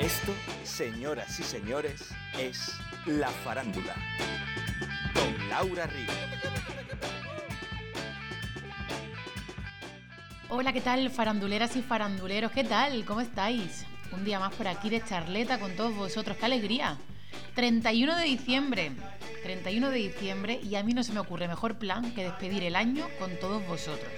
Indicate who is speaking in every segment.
Speaker 1: Esto, señoras y señores, es La Farándula. Con Laura Río.
Speaker 2: Hola, ¿qué tal, faranduleras y faranduleros? ¿Qué tal? ¿Cómo estáis? Un día más por aquí de charleta con todos vosotros. ¡Qué alegría! 31 de diciembre. 31 de diciembre y a mí no se me ocurre mejor plan que despedir el año con todos vosotros.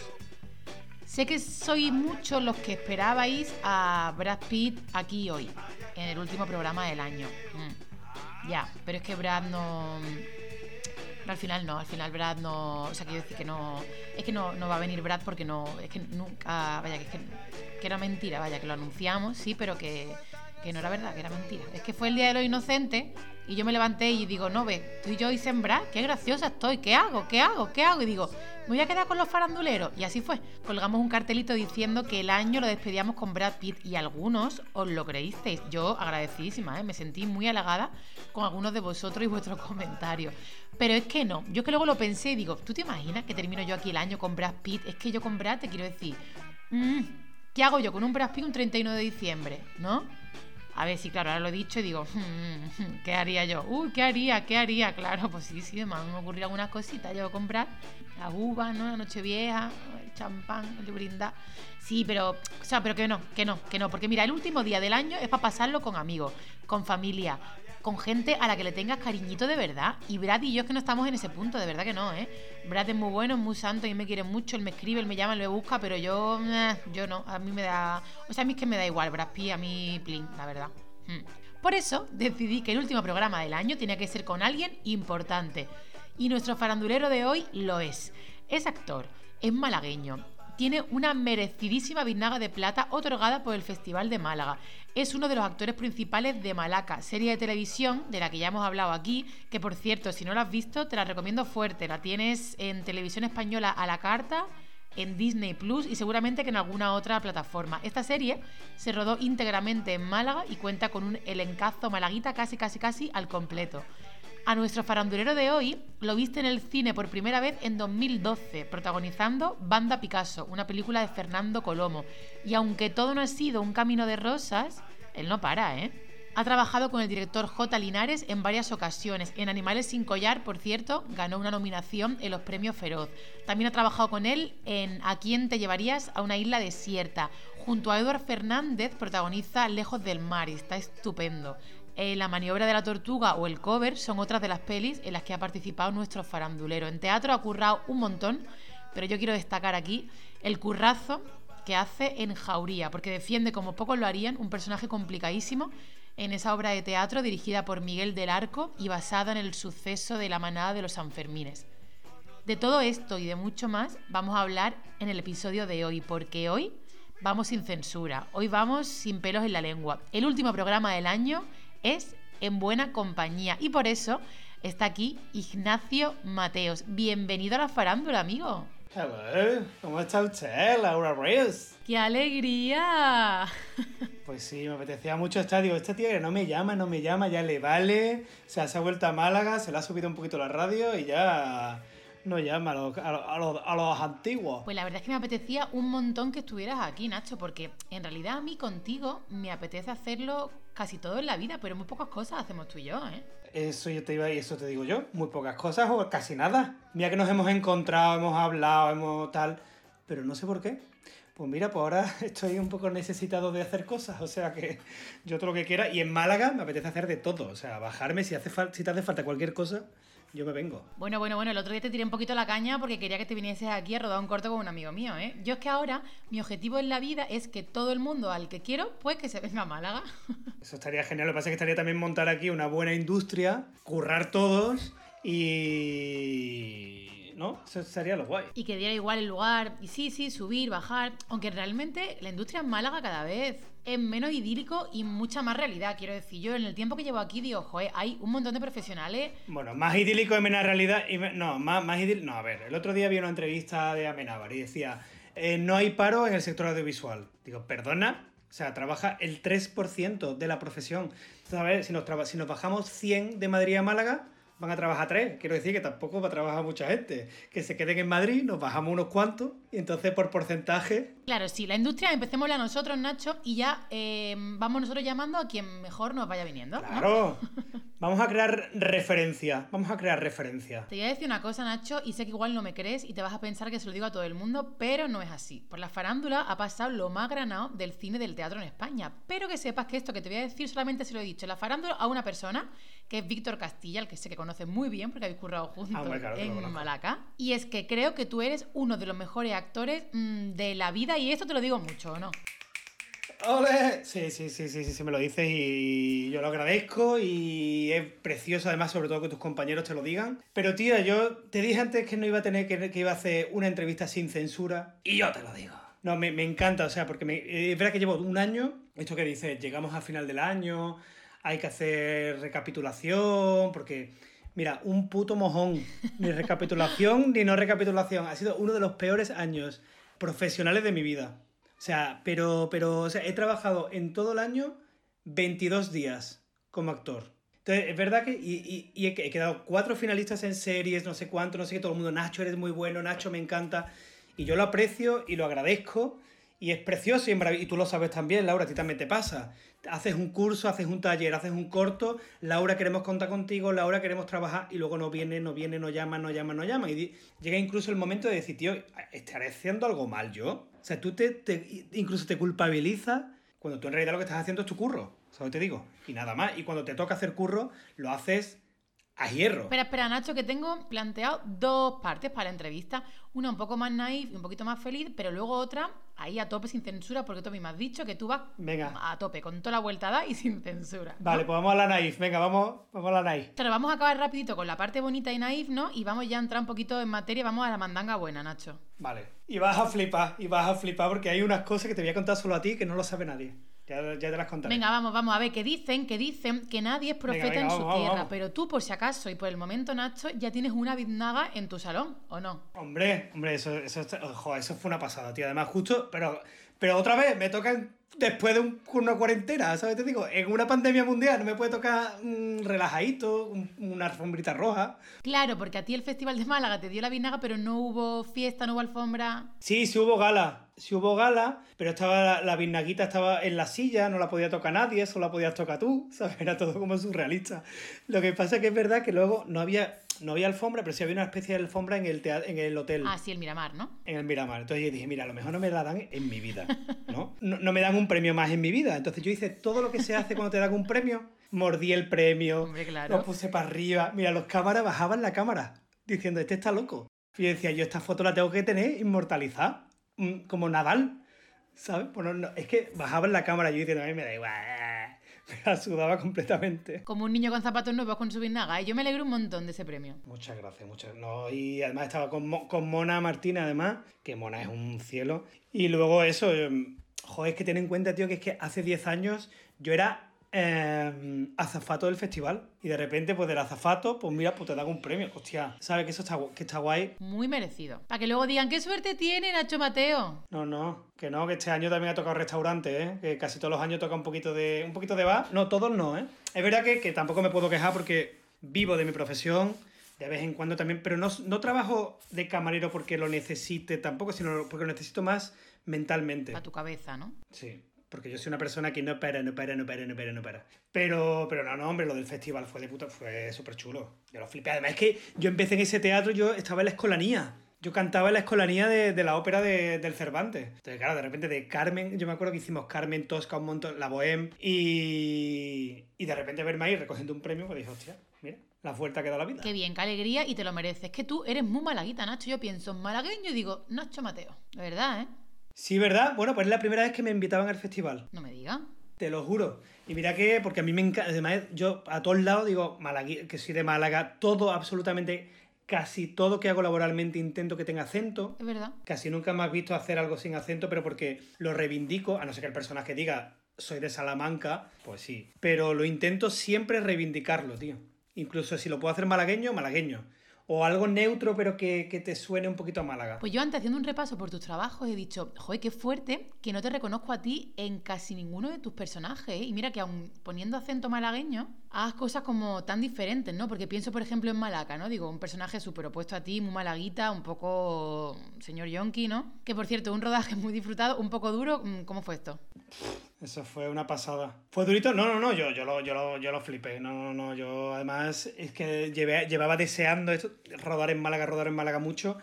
Speaker 2: Sé que sois muchos los que esperabais a Brad Pitt aquí hoy, en el último programa del año. Mm. Ya, pero es que Brad no. Al final no, al final Brad no. O sea, quiero decir que no. Es que no, no va a venir Brad porque no. Es que nunca. Vaya, que es que, que era mentira, vaya, que lo anunciamos, sí, pero que, que no era verdad, que era mentira. Es que fue el día de los inocentes y yo me levanté y digo, no ve, tú y yo y sembrar, qué graciosa estoy, ¿qué hago? ¿Qué hago? ¿Qué hago? Y digo, me voy a quedar con los faranduleros. Y así fue. Colgamos un cartelito diciendo que el año lo despedíamos con Brad Pitt y algunos os lo creísteis. Yo agradecidísima, ¿eh? me sentí muy halagada con algunos de vosotros y vuestros comentarios. Pero es que no, yo que luego lo pensé y digo, ¿tú te imaginas que termino yo aquí el año con Brad Pitt? Es que yo con Brad te quiero decir, mm, ¿qué hago yo con un Brad Pitt un 31 de diciembre? ¿No? A ver, sí, claro, ahora lo he dicho y digo, ¿qué haría yo? Uy, ¿qué haría? ¿Qué haría? Claro, pues sí, sí, me han ocurrido algunas cositas. Yo comprar la uva, ¿no? La noche vieja, el champán, el brindar. Sí, pero, o sea, pero que no, que no, que no. Porque mira, el último día del año es para pasarlo con amigos, con familia, con gente a la que le tengas cariñito de verdad. Y Brad y yo es que no estamos en ese punto, de verdad que no, ¿eh? Brad es muy bueno, es muy santo y me quiere mucho, él me escribe, él me llama, él me busca, pero yo, eh, yo no, a mí me da, o sea, a mí es que me da igual, Brad Pitt, a mí, plin, la verdad. Hmm. Por eso decidí que el último programa del año tenía que ser con alguien importante. Y nuestro farandulero de hoy lo es. Es actor, es malagueño, tiene una merecidísima biznaga de plata otorgada por el Festival de Málaga. Es uno de los actores principales de Malaca, serie de televisión de la que ya hemos hablado aquí, que por cierto, si no la has visto, te la recomiendo fuerte. La tienes en televisión española a la carta, en Disney Plus y seguramente que en alguna otra plataforma. Esta serie se rodó íntegramente en Málaga y cuenta con un elencazo malaguita casi casi casi al completo. A nuestro farandulero de hoy lo viste en el cine por primera vez en 2012, protagonizando Banda Picasso, una película de Fernando Colomo. Y aunque todo no ha sido un camino de rosas, él no para, ¿eh? Ha trabajado con el director J. Linares en varias ocasiones. En Animales sin collar, por cierto, ganó una nominación en los premios Feroz. También ha trabajado con él en A quién te llevarías a una isla desierta. Junto a Eduard Fernández protagoniza Lejos del mar y está estupendo. Eh, la maniobra de la tortuga o el cover son otras de las pelis en las que ha participado nuestro farandulero. En teatro ha currado un montón, pero yo quiero destacar aquí el currazo que hace en Jauría, porque defiende como pocos lo harían un personaje complicadísimo en esa obra de teatro dirigida por Miguel del Arco y basada en el suceso de la manada de los Sanfermines. De todo esto y de mucho más vamos a hablar en el episodio de hoy, porque hoy vamos sin censura, hoy vamos sin pelos en la lengua. El último programa del año es En Buena Compañía y por eso está aquí Ignacio Mateos. Bienvenido a la farándula, amigo.
Speaker 3: Hello, ¿cómo está usted, Laura Reyes?
Speaker 2: ¡Qué alegría!
Speaker 3: Pues sí, me apetecía mucho estar. Digo, este tío que no me llama, no me llama, ya le vale. O sea, se ha vuelto a Málaga, se le ha subido un poquito la radio y ya no llama a los, a, los, a los, antiguos.
Speaker 2: Pues la verdad es que me apetecía un montón que estuvieras aquí, Nacho, porque en realidad a mí contigo me apetece hacerlo casi todo en la vida, pero muy pocas cosas hacemos tú y yo, ¿eh?
Speaker 3: Eso yo te iba y eso te digo yo, muy pocas cosas o casi nada. Mira que nos hemos encontrado, hemos hablado, hemos tal, pero no sé por qué. Pues mira, pues ahora estoy un poco necesitado de hacer cosas, o sea que yo todo lo que quiera. Y en Málaga me apetece hacer de todo, o sea, bajarme si, hace si te hace falta cualquier cosa, yo me vengo.
Speaker 2: Bueno, bueno, bueno, el otro día te tiré un poquito la caña porque quería que te vinieses aquí a rodar un corto con un amigo mío, ¿eh? Yo es que ahora mi objetivo en la vida es que todo el mundo al que quiero, pues que se venga a Málaga.
Speaker 3: Eso estaría genial, lo que pasa es que estaría también montar aquí una buena industria, currar todos y ¿no? Eso sería lo guay.
Speaker 2: Y que diera igual el lugar, y sí, sí, subir, bajar, aunque realmente la industria en Málaga cada vez es menos idílico y mucha más realidad, quiero decir. Yo en el tiempo que llevo aquí digo, joder, hay un montón de profesionales.
Speaker 3: Bueno, más idílico y menos realidad. Y no, más, más idílico. No, a ver, el otro día vi una entrevista de Amenábar y decía, eh, no hay paro en el sector audiovisual. Digo, perdona, o sea, trabaja el 3% de la profesión. ¿Sabes? Si nos, si nos bajamos 100 de Madrid a Málaga, van a trabajar tres. Quiero decir que tampoco va a trabajar mucha gente. Que se queden en Madrid, nos bajamos unos cuantos y entonces por porcentaje.
Speaker 2: Claro, sí, la industria empecémosla nosotros, Nacho, y ya eh, vamos nosotros llamando a quien mejor nos vaya viniendo. ¿no?
Speaker 3: Claro. Vamos a crear referencia. Vamos a crear referencia.
Speaker 2: Te voy a decir una cosa, Nacho, y sé que igual no me crees y te vas a pensar que se lo digo a todo el mundo, pero no es así. Por la farándula ha pasado lo más granado del cine y del teatro en España. Pero que sepas que esto que te voy a decir solamente se lo he dicho la farándula a una persona, que es Víctor Castilla, el que sé que conoces muy bien porque habéis currado juntos
Speaker 3: Ah, claro
Speaker 2: en. Malaca. Y es que creo que tú eres uno de los mejores actores mm, de la vida y esto te lo digo mucho, ¿o no?
Speaker 3: ¡Ole! Sí, sí, sí, sí, sí, me lo dices y yo lo agradezco y es precioso además, sobre todo que tus compañeros te lo digan. Pero tía, yo te dije antes que no iba a tener que, iba a hacer una entrevista sin censura y yo te lo digo. No, me, encanta, o sea, porque es verdad que llevo un año, esto que dices, llegamos a final del año, hay que hacer recapitulación, porque... Mira, un puto mojón. Ni recapitulación ni no recapitulación. Ha sido uno de los peores años profesionales de mi vida. O sea, pero, pero, o sea, he trabajado en todo el año 22 días como actor. Entonces, es verdad que y, y- y he, quedado cuatro finalistas en series, no sé cuánto, no sé qué, todo el mundo, Nacho, eres muy bueno, Nacho, me encanta. Y yo lo aprecio y lo agradezco. Y es precioso y, y tú lo sabes también, Laura, a ti también te pasa. Haces un curso, haces un taller, haces un corto, Laura, queremos contar contigo, Laura, queremos trabajar, y luego no viene, no viene, no llama, no llama, no llama. Y llega incluso el momento de decir, tío, ¿estaré haciendo algo mal yo? O sea, tú te, te- incluso te culpabilizas cuando tú en realidad lo que estás haciendo es tu curro, ¿sabes? Te digo. Y nada más. Y cuando te toca hacer curro, lo haces a hierro.
Speaker 2: Espera, espera, Nacho, que tengo planteado dos partes para la entrevista. Una un poco más naif y un poquito más feliz, pero luego otra ahí a tope sin censura, porque tú me has dicho que tú vas
Speaker 3: Venga.
Speaker 2: a tope, con toda la vuelta da y sin censura. ¿no?
Speaker 3: Vale, pues vamos a la naif. Venga, vamos, vamos a la naif.
Speaker 2: Claro, vamos a acabar rapidito con la parte bonita y naif, ¿no? Y vamos ya a entrar un poquito en materia, vamos a la mandanga buena, Nacho.
Speaker 3: Vale. Y vas a flipar, y vas a flipar porque hay unas cosas que te voy a contar solo a ti que no lo sabe nadie. Ya, ya te las contaré.
Speaker 2: Venga, vamos, vamos a ver, que dicen, que dicen que nadie es profeta
Speaker 3: venga,
Speaker 2: en
Speaker 3: vamos,
Speaker 2: su
Speaker 3: vamos,
Speaker 2: tierra,
Speaker 3: vamos.
Speaker 2: pero tú, por si acaso, y por el momento, Nacho, ya tienes una biznaga en tu salón, ¿o no?
Speaker 3: Hombre, hombre, eso, eso, ojo, eso fue una pasada, tío. Además, justo, pero, pero otra vez me tocan después de un- una cuarentena, ¿sabes? Te digo, en una pandemia mundial no me puede tocar un relajadito, un- una alfombrita roja.
Speaker 2: Claro, porque a ti el Festival de Málaga te dio la biznaga, pero no hubo fiesta, no hubo alfombra.
Speaker 3: Sí, sí hubo gala, sí hubo gala, pero estaba la, la estaba en la silla, no la podía tocar nadie, solo la podías tocar tú, ¿sabes? Era todo como surrealista. Lo que pasa es que es verdad que luego no había, no había alfombra, pero sí había una especie de alfombra en el, tea- en el hotel.
Speaker 2: Ah, sí, el Miramar, ¿no?
Speaker 3: en el Miramar. Entonces yo dije, mira, a lo mejor no me la dan en mi vida, ¿no? No, no me dan un premio más en mi vida. Entonces yo hice todo lo que se hace cuando te dan un premio. Mordí el premio,
Speaker 2: Hombre, claro.
Speaker 3: lo puse para arriba. Mira, los cámaras bajaban la cámara diciendo, este está loco. Y yo decía, yo esta foto la tengo que tener inmortalizada, como Nadal, ¿sabes? Bueno, no, es que bajaban la cámara yo diciendo, a mí me da igual, me la sudaba completamente.
Speaker 2: Como un niño con zapatos nuevos con su biznaga. Y yo me alegro un montón de ese premio.
Speaker 3: Muchas gracias, muchas no Y además estaba con, con Mona Martina, además, que Mona es un cielo. Y luego eso, em, joder, es que ten en cuenta, tío, que es que hace 10 años yo era em, azafato del festival. Y de repente, pues del azafato, pues mira, pues te dan un premio. Hostia, ¿sabes que eso está, que está guay?
Speaker 2: Muy merecido. Para que luego digan, ¿qué suerte tiene Nacho Mateo?
Speaker 3: No, no, que no, que este año también ha tocado restaurante, ¿eh? Que casi todos los años toca un poquito de un poquito de bar. No, todos no, ¿eh? Es verdad que, que tampoco me puedo quejar porque vivo de mi profesión, de vez en cuando también, pero no, no trabajo de camarero porque lo necesite tampoco, sino porque lo necesito más mentalmente.
Speaker 2: Para tu cabeza, ¿no?
Speaker 3: Sí, porque yo soy una persona que no para, no para, no para, no para, no para. Pero, pero no, no, hombre, lo del festival fue de puta, fue súper chulo. Yo lo flipé. Además es que yo empecé en ese teatro, yo estaba en la escolanía. Yo cantaba en la escolanía de, de la ópera de- del Cervantes. Entonces, claro, de repente de Carmen, yo me acuerdo que hicimos Carmen, Tosca, un montón, la Bohème, y, y de repente verme ahí recogiendo un premio, pues dije, hostia, mira, la vuelta que da la vida.
Speaker 2: Qué bien, qué alegría y te lo mereces. Que tú eres muy malaguita, Nacho. Yo pienso en malagueño y digo, Nacho Mateo. De verdad, ¿eh?
Speaker 3: Sí, ¿verdad? Bueno, pues es la primera vez que me invitaban al festival.
Speaker 2: No me digas.
Speaker 3: Te lo juro. Y mira que, porque a mí me encanta, además yo a todos lados digo, Malagui- que soy de Málaga, todo, absolutamente, casi todo que hago laboralmente intento que tenga acento.
Speaker 2: Es verdad.
Speaker 3: Casi nunca me has visto hacer algo sin acento, pero porque lo reivindico, a no ser que el personaje diga, soy de Salamanca, pues sí. Pero lo intento siempre reivindicarlo, tío. Incluso si lo puedo hacer malagueño, malagueño. O algo neutro pero que, que, te suene un poquito a Málaga.
Speaker 2: Pues yo antes haciendo un repaso por tus trabajos he dicho, joder, qué fuerte que no te reconozco a ti en casi ninguno de tus personajes. ¿eh? Y mira que aún poniendo acento malagueño, hagas cosas como tan diferentes, ¿no? Porque pienso, por ejemplo, en Malaca, ¿no? Digo, un personaje súper opuesto a ti, muy malaguita, un poco señor Yonki, ¿no? Que por cierto, un rodaje muy disfrutado, un poco duro. ¿Cómo fue esto?
Speaker 3: Eso fue una pasada. ¿Fue durito? No, no, no, yo, yo, lo, yo, lo, yo lo flipé. No, no, no, yo además es que llevaba deseando esto, rodar en Málaga, rodar en Málaga mucho.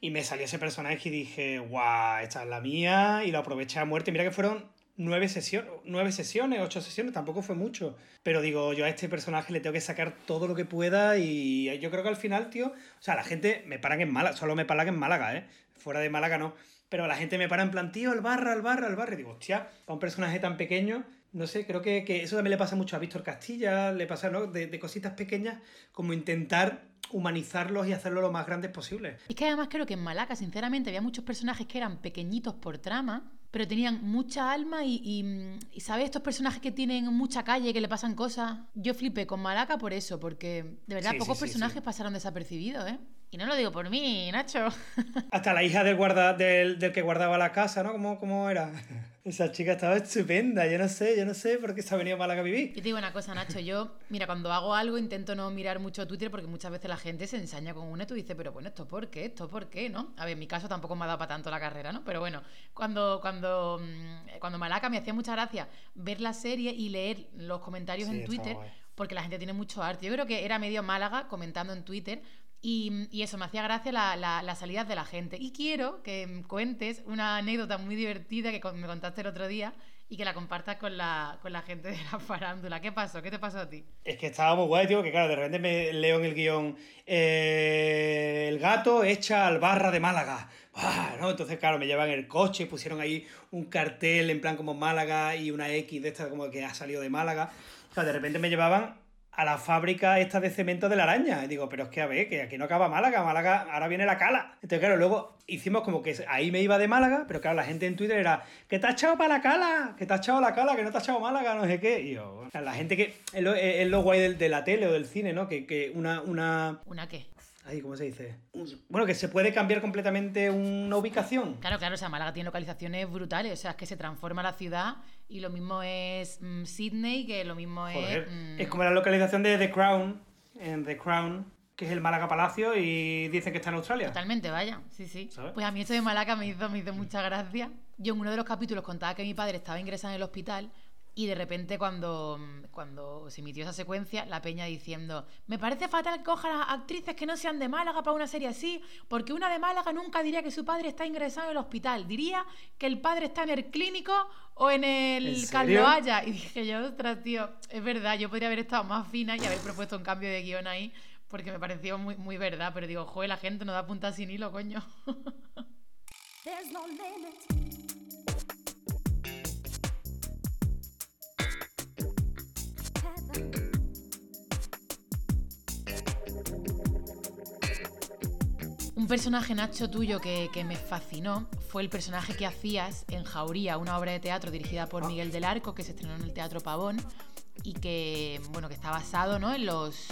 Speaker 3: Y me salió ese personaje y dije, guau, esta es la mía. Y lo aproveché a muerte. Mira que fueron nueve sesiones, nueve sesiones, ocho sesiones, tampoco fue mucho. Pero digo, yo a este personaje le tengo que sacar todo lo que pueda y yo creo que al final, tío, o sea, la gente me paran en Málaga, solo me paran en Málaga, ¿eh? Fuera de Málaga no. Pero la gente me para en plan, tío, el barra, el barra, el barra. Y digo, hostia, para un personaje tan pequeño, no sé, creo que, eso también le pasa mucho a Víctor Castilla, le pasa, ¿no? De, de, cositas pequeñas, como intentar humanizarlos y hacerlo lo más grandes posible.
Speaker 2: Es que además creo que en Malaca, sinceramente, había muchos personajes que eran pequeñitos por trama, pero tenían mucha alma y, y, ¿sabes? Estos personajes que tienen mucha calle, que le pasan cosas. Yo flipé con Malaca por eso, porque de verdad pocos personajes pasaron desapercibidos, ¿eh? Y no lo digo por mí, Nacho.
Speaker 3: Hasta la hija del, guarda, del, del que guardaba la casa, ¿no? ¿Cómo, ¿Cómo, era? Esa chica estaba estupenda, yo no sé, yo no sé por qué se ha venido a Málaga a vivir.
Speaker 2: Yo te digo una cosa, Nacho, yo, mira, cuando hago algo intento no mirar mucho Twitter porque muchas veces la gente se ensaña con una y tú dices, pero bueno, ¿esto por qué? ¿Esto por qué? ¿No? A ver, en mi caso tampoco me ha dado para tanto la carrera, ¿no? Pero bueno, cuando, cuando, mm, cuando Malaca me hacía mucha gracia ver la serie y leer los comentarios en Twitter, porque la gente tiene mucho arte. Yo creo que era medio Málaga comentando en Twitter y, eso, me hacía gracia la, la, las salidas de la gente. Y quiero que cuentes una anécdota muy divertida que me contaste el otro día y que la compartas con la, con la gente de la farándula. ¿Qué pasó? ¿Qué te pasó a ti?
Speaker 3: Es que estaba guay, tío, que claro, de repente me leo en el guion eh, el gato echa al barra de Málaga. ¿no? Entonces, claro, me llevan el coche, pusieron ahí un cartel en plan como Málaga y una X de esta como que ha salido de Málaga. De repente me llevaban a la fábrica esta de cemento de la araña. Y digo, pero es que a ver, que aquí no acaba Málaga, Málaga, ahora viene la cala. Entonces, claro, luego hicimos como que ahí me iba de Málaga, pero claro, la gente en Twitter era, que te ha echado para la cala, que te ha echado la cala, que no te ha echado Málaga, no sé qué. Y yo, la gente que, es lo, es guay de, de, la tele o del cine, ¿no? Que, que una, una...
Speaker 2: ¿Una qué?
Speaker 3: ¿Cómo se dice? Bueno, que se puede cambiar completamente una ubicación.
Speaker 2: Claro, claro, o sea, Málaga tiene localizaciones brutales, o sea, es que se transforma la ciudad y lo mismo es mmm, Sydney, que lo mismo
Speaker 3: Joder,
Speaker 2: es... Mmm...
Speaker 3: Es como la localización de The Crown, en The Crown, que es el Málaga Palacio y dicen que está en Australia.
Speaker 2: Totalmente, vaya, sí, sí. ¿Sabes? Pues a mí esto de Málaga me hizo, me hizo mucha gracia. Yo en uno de los capítulos contaba que mi padre estaba ingresado en el hospital y de repente cuando, cuando se emitió esa secuencia, la peña diciendo, me parece fatal que cojan a actrices que no sean de Málaga para una serie así, porque una de Málaga nunca diría que su padre está ingresado en el hospital, diría que el padre está en el clínico o en el Carlos Haya. Y dije yo, ostras, tío, es verdad, yo podría haber estado más fina y haber propuesto un cambio de guion ahí, porque me pareció muy, muy verdad, pero digo, joder, la gente no da punta sin hilo, coño. personaje, Nacho, tuyo que, que, me fascinó fue el personaje que hacías en Jauría, una obra de teatro dirigida por Miguel del Arco, que se estrenó en el Teatro Pavón y que, bueno, que está basado ¿no? en, los,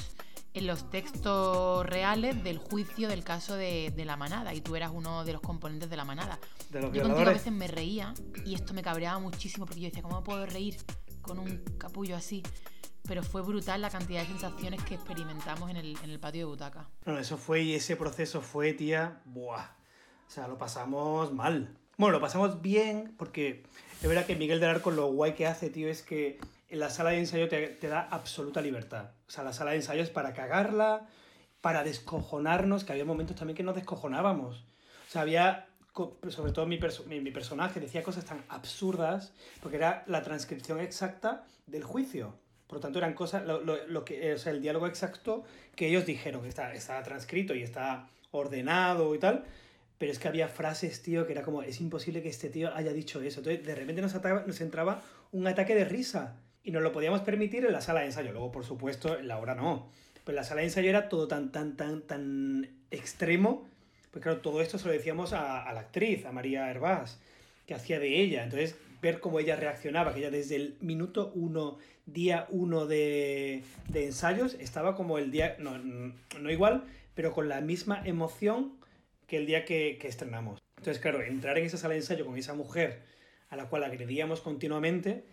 Speaker 2: en los textos reales del juicio del caso de, de, la manada. Y tú eras uno de los componentes de la manada.
Speaker 3: De los
Speaker 2: yo contigo a veces me reía y esto me cabreaba muchísimo porque yo decía, ¿cómo puedo reír con un capullo así? Pero fue brutal la cantidad de sensaciones que experimentamos en el, en el patio de butaca.
Speaker 3: No, eso fue y ese proceso fue, tía, buah. O sea, lo pasamos mal. Bueno, lo pasamos bien porque es verdad que Miguel del Arco lo guay que hace, tío, es que en la sala de ensayo te, te da absoluta libertad. O sea, la sala de ensayo es para cagarla, para descojonarnos, que había momentos también que nos descojonábamos. O sea, había sobre todo mi, perso mi, mi, personaje decía cosas tan absurdas porque era la transcripción exacta del juicio. Por lo tanto, eran cosas, lo, lo, lo que, o sea, el diálogo exacto que ellos dijeron, que está, está transcrito y está ordenado y tal, pero es que había frases, tío, que era como, es imposible que este tío haya dicho eso. Entonces, de repente nos, ataba, nos entraba un ataque de risa y nos lo podíamos permitir en la sala de ensayo. Luego, por supuesto, en la hora no. Pero la sala de ensayo era todo tan, tan, tan, tan extremo. Pues claro, todo esto se lo decíamos a, a la actriz, a María Hervás, que hacía de ella. Entonces, ver cómo ella reaccionaba, que ella desde el minuto uno, día uno de, de ensayos, estaba como el día, no, no igual, pero con la misma emoción que el día que, que estrenamos. Entonces, claro, entrar en esa sala de ensayo con esa mujer a la cual agredíamos continuamente,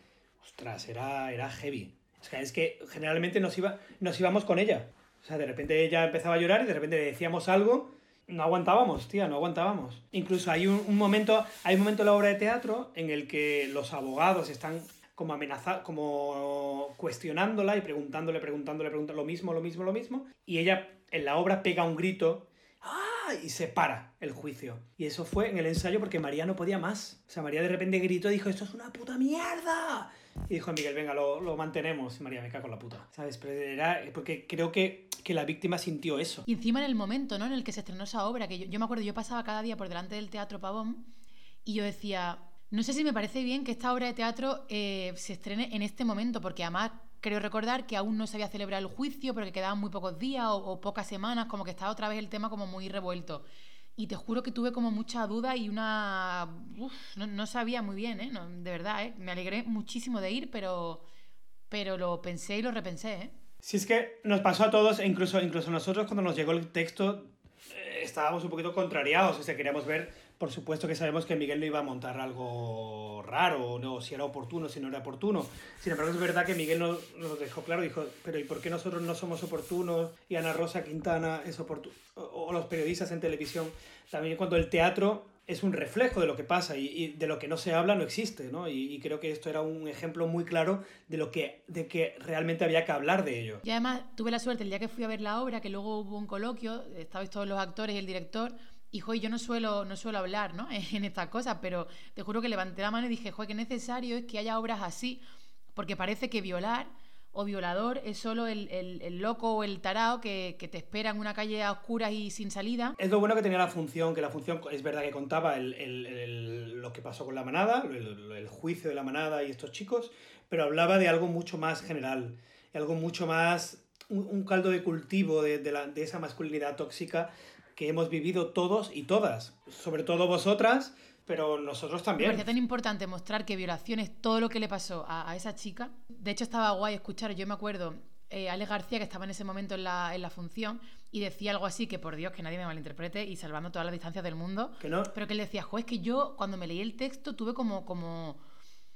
Speaker 3: ostras, era, era heavy. O sea, es que generalmente nos, iba, nos íbamos con ella. O sea, de repente ella empezaba a llorar y de repente le decíamos algo, no aguantábamos, tía, no aguantábamos. Incluso hay un, momento, hay un momento en la obra de teatro en el que los abogados están como amenazando, como cuestionándola y preguntándole, preguntándole, preguntándole lo mismo, lo mismo, lo mismo. Y ella en la obra pega un grito ¡ah! y se para el juicio. Y eso fue en el ensayo porque María no podía más. O sea, María de repente gritó y dijo, esto es una puta mierda. Y dijo Miguel, venga, lo, lo mantenemos. Y María, me cago en la puta. ¿Sabes? Pero era porque creo que, que la víctima sintió eso.
Speaker 2: Y encima en el momento, ¿no? En el que se estrenó esa obra, que yo, yo me acuerdo, yo pasaba cada día por delante del Teatro Pavón y yo decía, no sé si me parece bien que esta obra de teatro eh, se estrene en este momento, porque además creo recordar que aún no se había celebrado el juicio, porque quedaban muy pocos días o, o pocas semanas, como que estaba otra vez el tema como muy revuelto. Y te juro que tuve como mucha duda y una... Uf, no, no, sabía muy bien, ¿eh? De verdad, ¿eh? Me alegré muchísimo de ir, pero, pero lo pensé y lo repensé, ¿eh?
Speaker 3: Si es que nos pasó a todos, e incluso, incluso nosotros cuando nos llegó el texto eh, estábamos un poquito contrariados, o sea, queríamos ver por supuesto que sabemos que Miguel no iba a montar algo raro, no si era oportuno, si no era oportuno. Sin embargo, es verdad que Miguel nos, nos dejó claro, dijo, pero ¿y por qué nosotros no somos oportunos? Y Ana Rosa Quintana es oportuno, o, los periodistas en televisión. También cuando el teatro es un reflejo de lo que pasa y, de lo que no se habla no existe, ¿no? Y, y, creo que esto era un ejemplo muy claro de lo que, de que realmente había que hablar de ello.
Speaker 2: Y además tuve la suerte el día que fui a ver la obra, que luego hubo un coloquio, estabais todos los actores y el director, y, joder, yo no suelo, no suelo hablar ¿no? en estas cosas, pero te juro que levanté la mano y dije, joder, qué necesario es que haya obras así, porque parece que violar o violador es solo el, el, el loco o el tarao que, que, te espera en una calle a oscuras y sin salida.
Speaker 3: Es lo bueno que tenía la función, que la función es verdad que contaba el, lo que pasó con la manada, el, juicio de la manada y estos chicos, pero hablaba de algo mucho más general, algo mucho más, un, un caldo de cultivo de, de, la, de esa masculinidad tóxica que hemos vivido todos y todas, sobre todo vosotras, pero nosotros también.
Speaker 2: Me parecía tan importante mostrar que violación es todo lo que le pasó a, a esa chica. De hecho, estaba guay escuchar, yo me acuerdo, eh, Ale García, que estaba en ese momento en la, en la función, y decía algo así, que por Dios, que nadie me malinterprete, y salvando todas las distancias del mundo,
Speaker 3: que no.
Speaker 2: pero que él decía, jo, es que yo cuando me leí el texto tuve como... como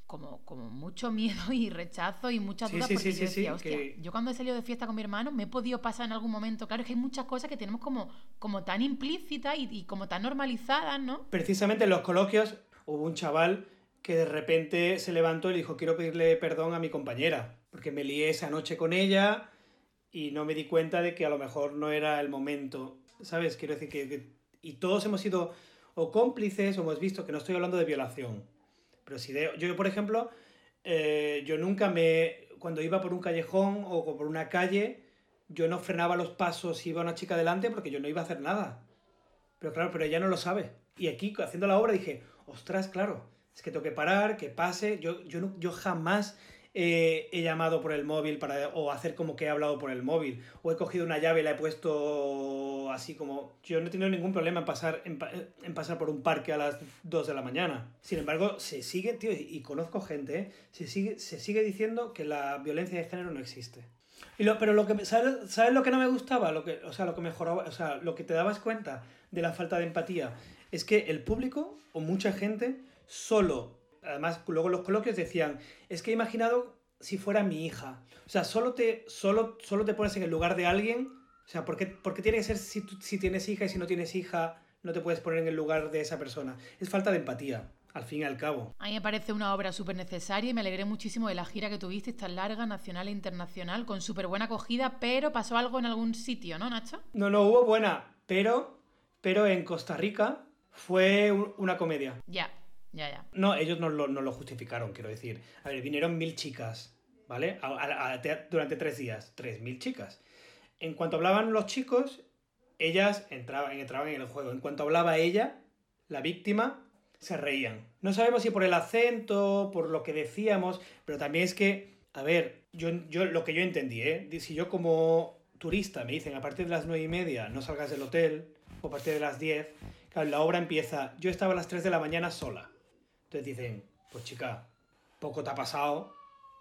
Speaker 2: como, como mucho miedo y rechazo y muchas dudas
Speaker 3: sí,
Speaker 2: porque
Speaker 3: sí,
Speaker 2: yo
Speaker 3: sí,
Speaker 2: decía, hostia,
Speaker 3: que...
Speaker 2: yo cuando he salido de fiesta con mi hermano me he podido pasar en algún momento. Claro, es que hay muchas cosas que tenemos como, como tan implícitas y, y como tan normalizadas, ¿no?
Speaker 3: Precisamente en los coloquios hubo un chaval que de repente se levantó y dijo, quiero pedirle perdón a mi compañera, porque me lié esa noche con ella y no me di cuenta de que a lo mejor no era el momento, ¿sabes? Quiero decir que, que y todos hemos sido o cómplices o hemos visto que no estoy hablando de violación, pero si de, yo, por ejemplo, eh, yo nunca me. Cuando iba por un callejón o por una calle, yo no frenaba los pasos si iba una chica delante porque yo no iba a hacer nada. Pero claro, pero ella no lo sabe. Y aquí, haciendo la obra, dije, ostras, claro, es que tengo que parar, que pase. Yo, yo, yo jamás eh, he llamado por el móvil para, o hacer como que he hablado por el móvil. O he cogido una llave y la he puesto así como... Yo no he tenido ningún problema en pasar, en, pasar por un parque a las 2 de la mañana. Sin embargo, se sigue, tío, y, y conozco gente, ¿eh? se, sigue, se sigue diciendo que la violencia de género no existe. Y lo, pero lo que, ¿sabes, ¿sabes lo que no me gustaba? Lo que, o sea, lo que mejoraba, o sea, lo que te dabas cuenta de la falta de empatía es que el público o mucha gente solo además luego los coloquios decían, es que he imaginado si fuera mi hija. O sea, solo te, solo, solo te pones en el lugar de alguien. O sea, ¿por qué, por qué tiene que ser si, si tienes hija y si no tienes hija no te puedes poner en el lugar de esa persona? Es falta de empatía. Al fin y al cabo.
Speaker 2: A mí me parece una obra súper necesaria y me alegré muchísimo de la gira que tuviste, tan larga, nacional e internacional, con súper buena acogida, pero pasó algo en algún sitio, ¿no, Nacho?
Speaker 3: No, no, hubo buena, pero, pero en Costa Rica fue un, una comedia.
Speaker 2: Ya, ya, ya.
Speaker 3: No, ellos no lo, justificaron, quiero decir. A ver, vinieron mil chicas, ¿vale? Durante tres días, tres mil chicas. En cuanto hablaban los chicos, ellas entraban, en el juego. En cuanto hablaba ella, la víctima, se reían. No sabemos si por el acento, por lo que decíamos, pero también es que, a ver, yo, lo que yo entendí, ¿eh? Si yo como turista me dicen a partir de las nueve y media no salgas del hotel, o a partir de las 10, claro, la obra empieza, yo estaba a las 3 de la mañana sola. Entonces dicen, pues chica, poco te ha pasado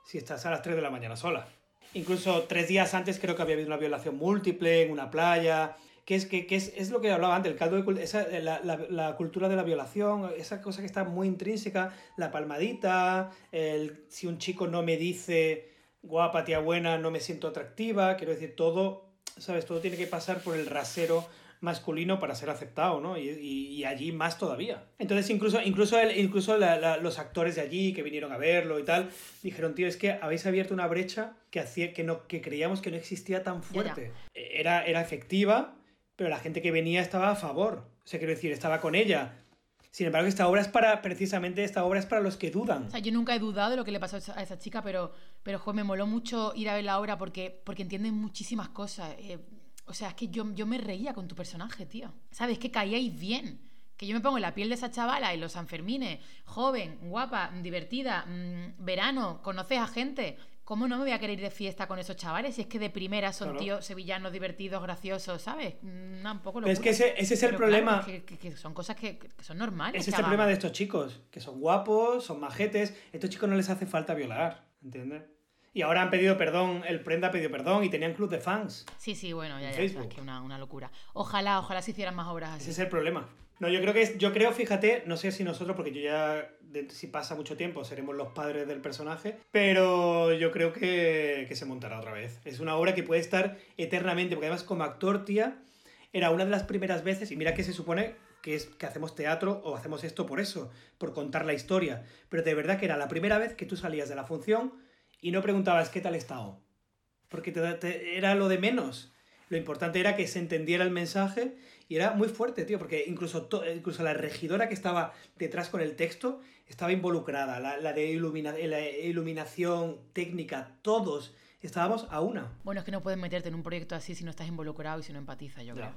Speaker 3: si estás a las 3 de la mañana sola. Incluso tres días antes creo que había habido una violación múltiple en una playa, que es, que, que es, es lo que hablaba antes, el caldo de esa, la, la, la cultura de la violación, esa cosa que está muy intrínseca, la palmadita, el si un chico no me dice guapa, tía buena, no me siento atractiva, quiero decir, todo, ¿sabes? Todo tiene que pasar por el rasero masculino para ser aceptado, ¿no? Y, y- y allí más todavía. Entonces, incluso, incluso, el- incluso la- la- los actores de allí que vinieron a verlo y tal, dijeron, tío, es que habéis abierto una brecha que, hacía, que, no, que creíamos que no existía tan
Speaker 2: Ya, ya.
Speaker 3: fuerte. Era, era efectiva, pero la gente que venía estaba a favor. O sea, quiero decir, estaba con ella. Sin embargo, esta obra es para, precisamente esta obra es para los que dudan.
Speaker 2: O sea, yo nunca he dudado de lo que le pasó a esa, chica, pero, pero jo, me moló mucho ir a ver la obra porque, porque entienden muchísimas cosas. Eh, o sea, es que yo, yo me reía con tu personaje, tío. ¿Sabes? Que caíais bien. Que yo me pongo en la piel de esa chavala y los Sanfermines, joven, guapa, divertida, mm, verano, conoces a gente. ¿Cómo no me voy a querer ir de fiesta con esos chavales si es que de primera son
Speaker 3: Claro.
Speaker 2: tíos sevillanos, divertidos, graciosos, ¿sabes? Mm, un poco
Speaker 3: Pero es que ese, ese es el
Speaker 2: Pero
Speaker 3: problema.
Speaker 2: claro, que, que- que son cosas que, que son normales.
Speaker 3: Ese es el problema de estos chicos, que son guapos, son majetes. A estos chicos no les hace falta violar, ¿entiendes? Y ahora han pedido perdón, el Prenda ha pedido perdón y tenían club de fans.
Speaker 2: Sí, sí, bueno, ya, ya, sabes que una, una locura. Ojalá, ojalá se hicieran más obras
Speaker 3: Ese
Speaker 2: así.
Speaker 3: es el problema. No, yo creo que es, yo creo, fíjate, no sé si nosotros, porque yo ya, de- si pasa mucho tiempo, seremos los padres del personaje, pero yo creo que, que se montará otra vez. Es una obra que puede estar eternamente, porque además como actor, tía, era una de las primeras veces, y mira que se supone que es que hacemos teatro o hacemos esto por eso, por contar la historia, pero de verdad que era la primera vez que tú salías de la función y no preguntabas qué tal he estado, porque te, te- era lo de menos. Lo importante era que se entendiera el mensaje y era muy fuerte, tío, porque incluso, to- incluso la regidora que estaba detrás con el texto estaba involucrada, la, la de ilumina- la iluminación técnica, todos estábamos a una.
Speaker 2: Bueno, es que no puedes meterte en un proyecto así si no estás involucrado y si no empatizas, yo creo.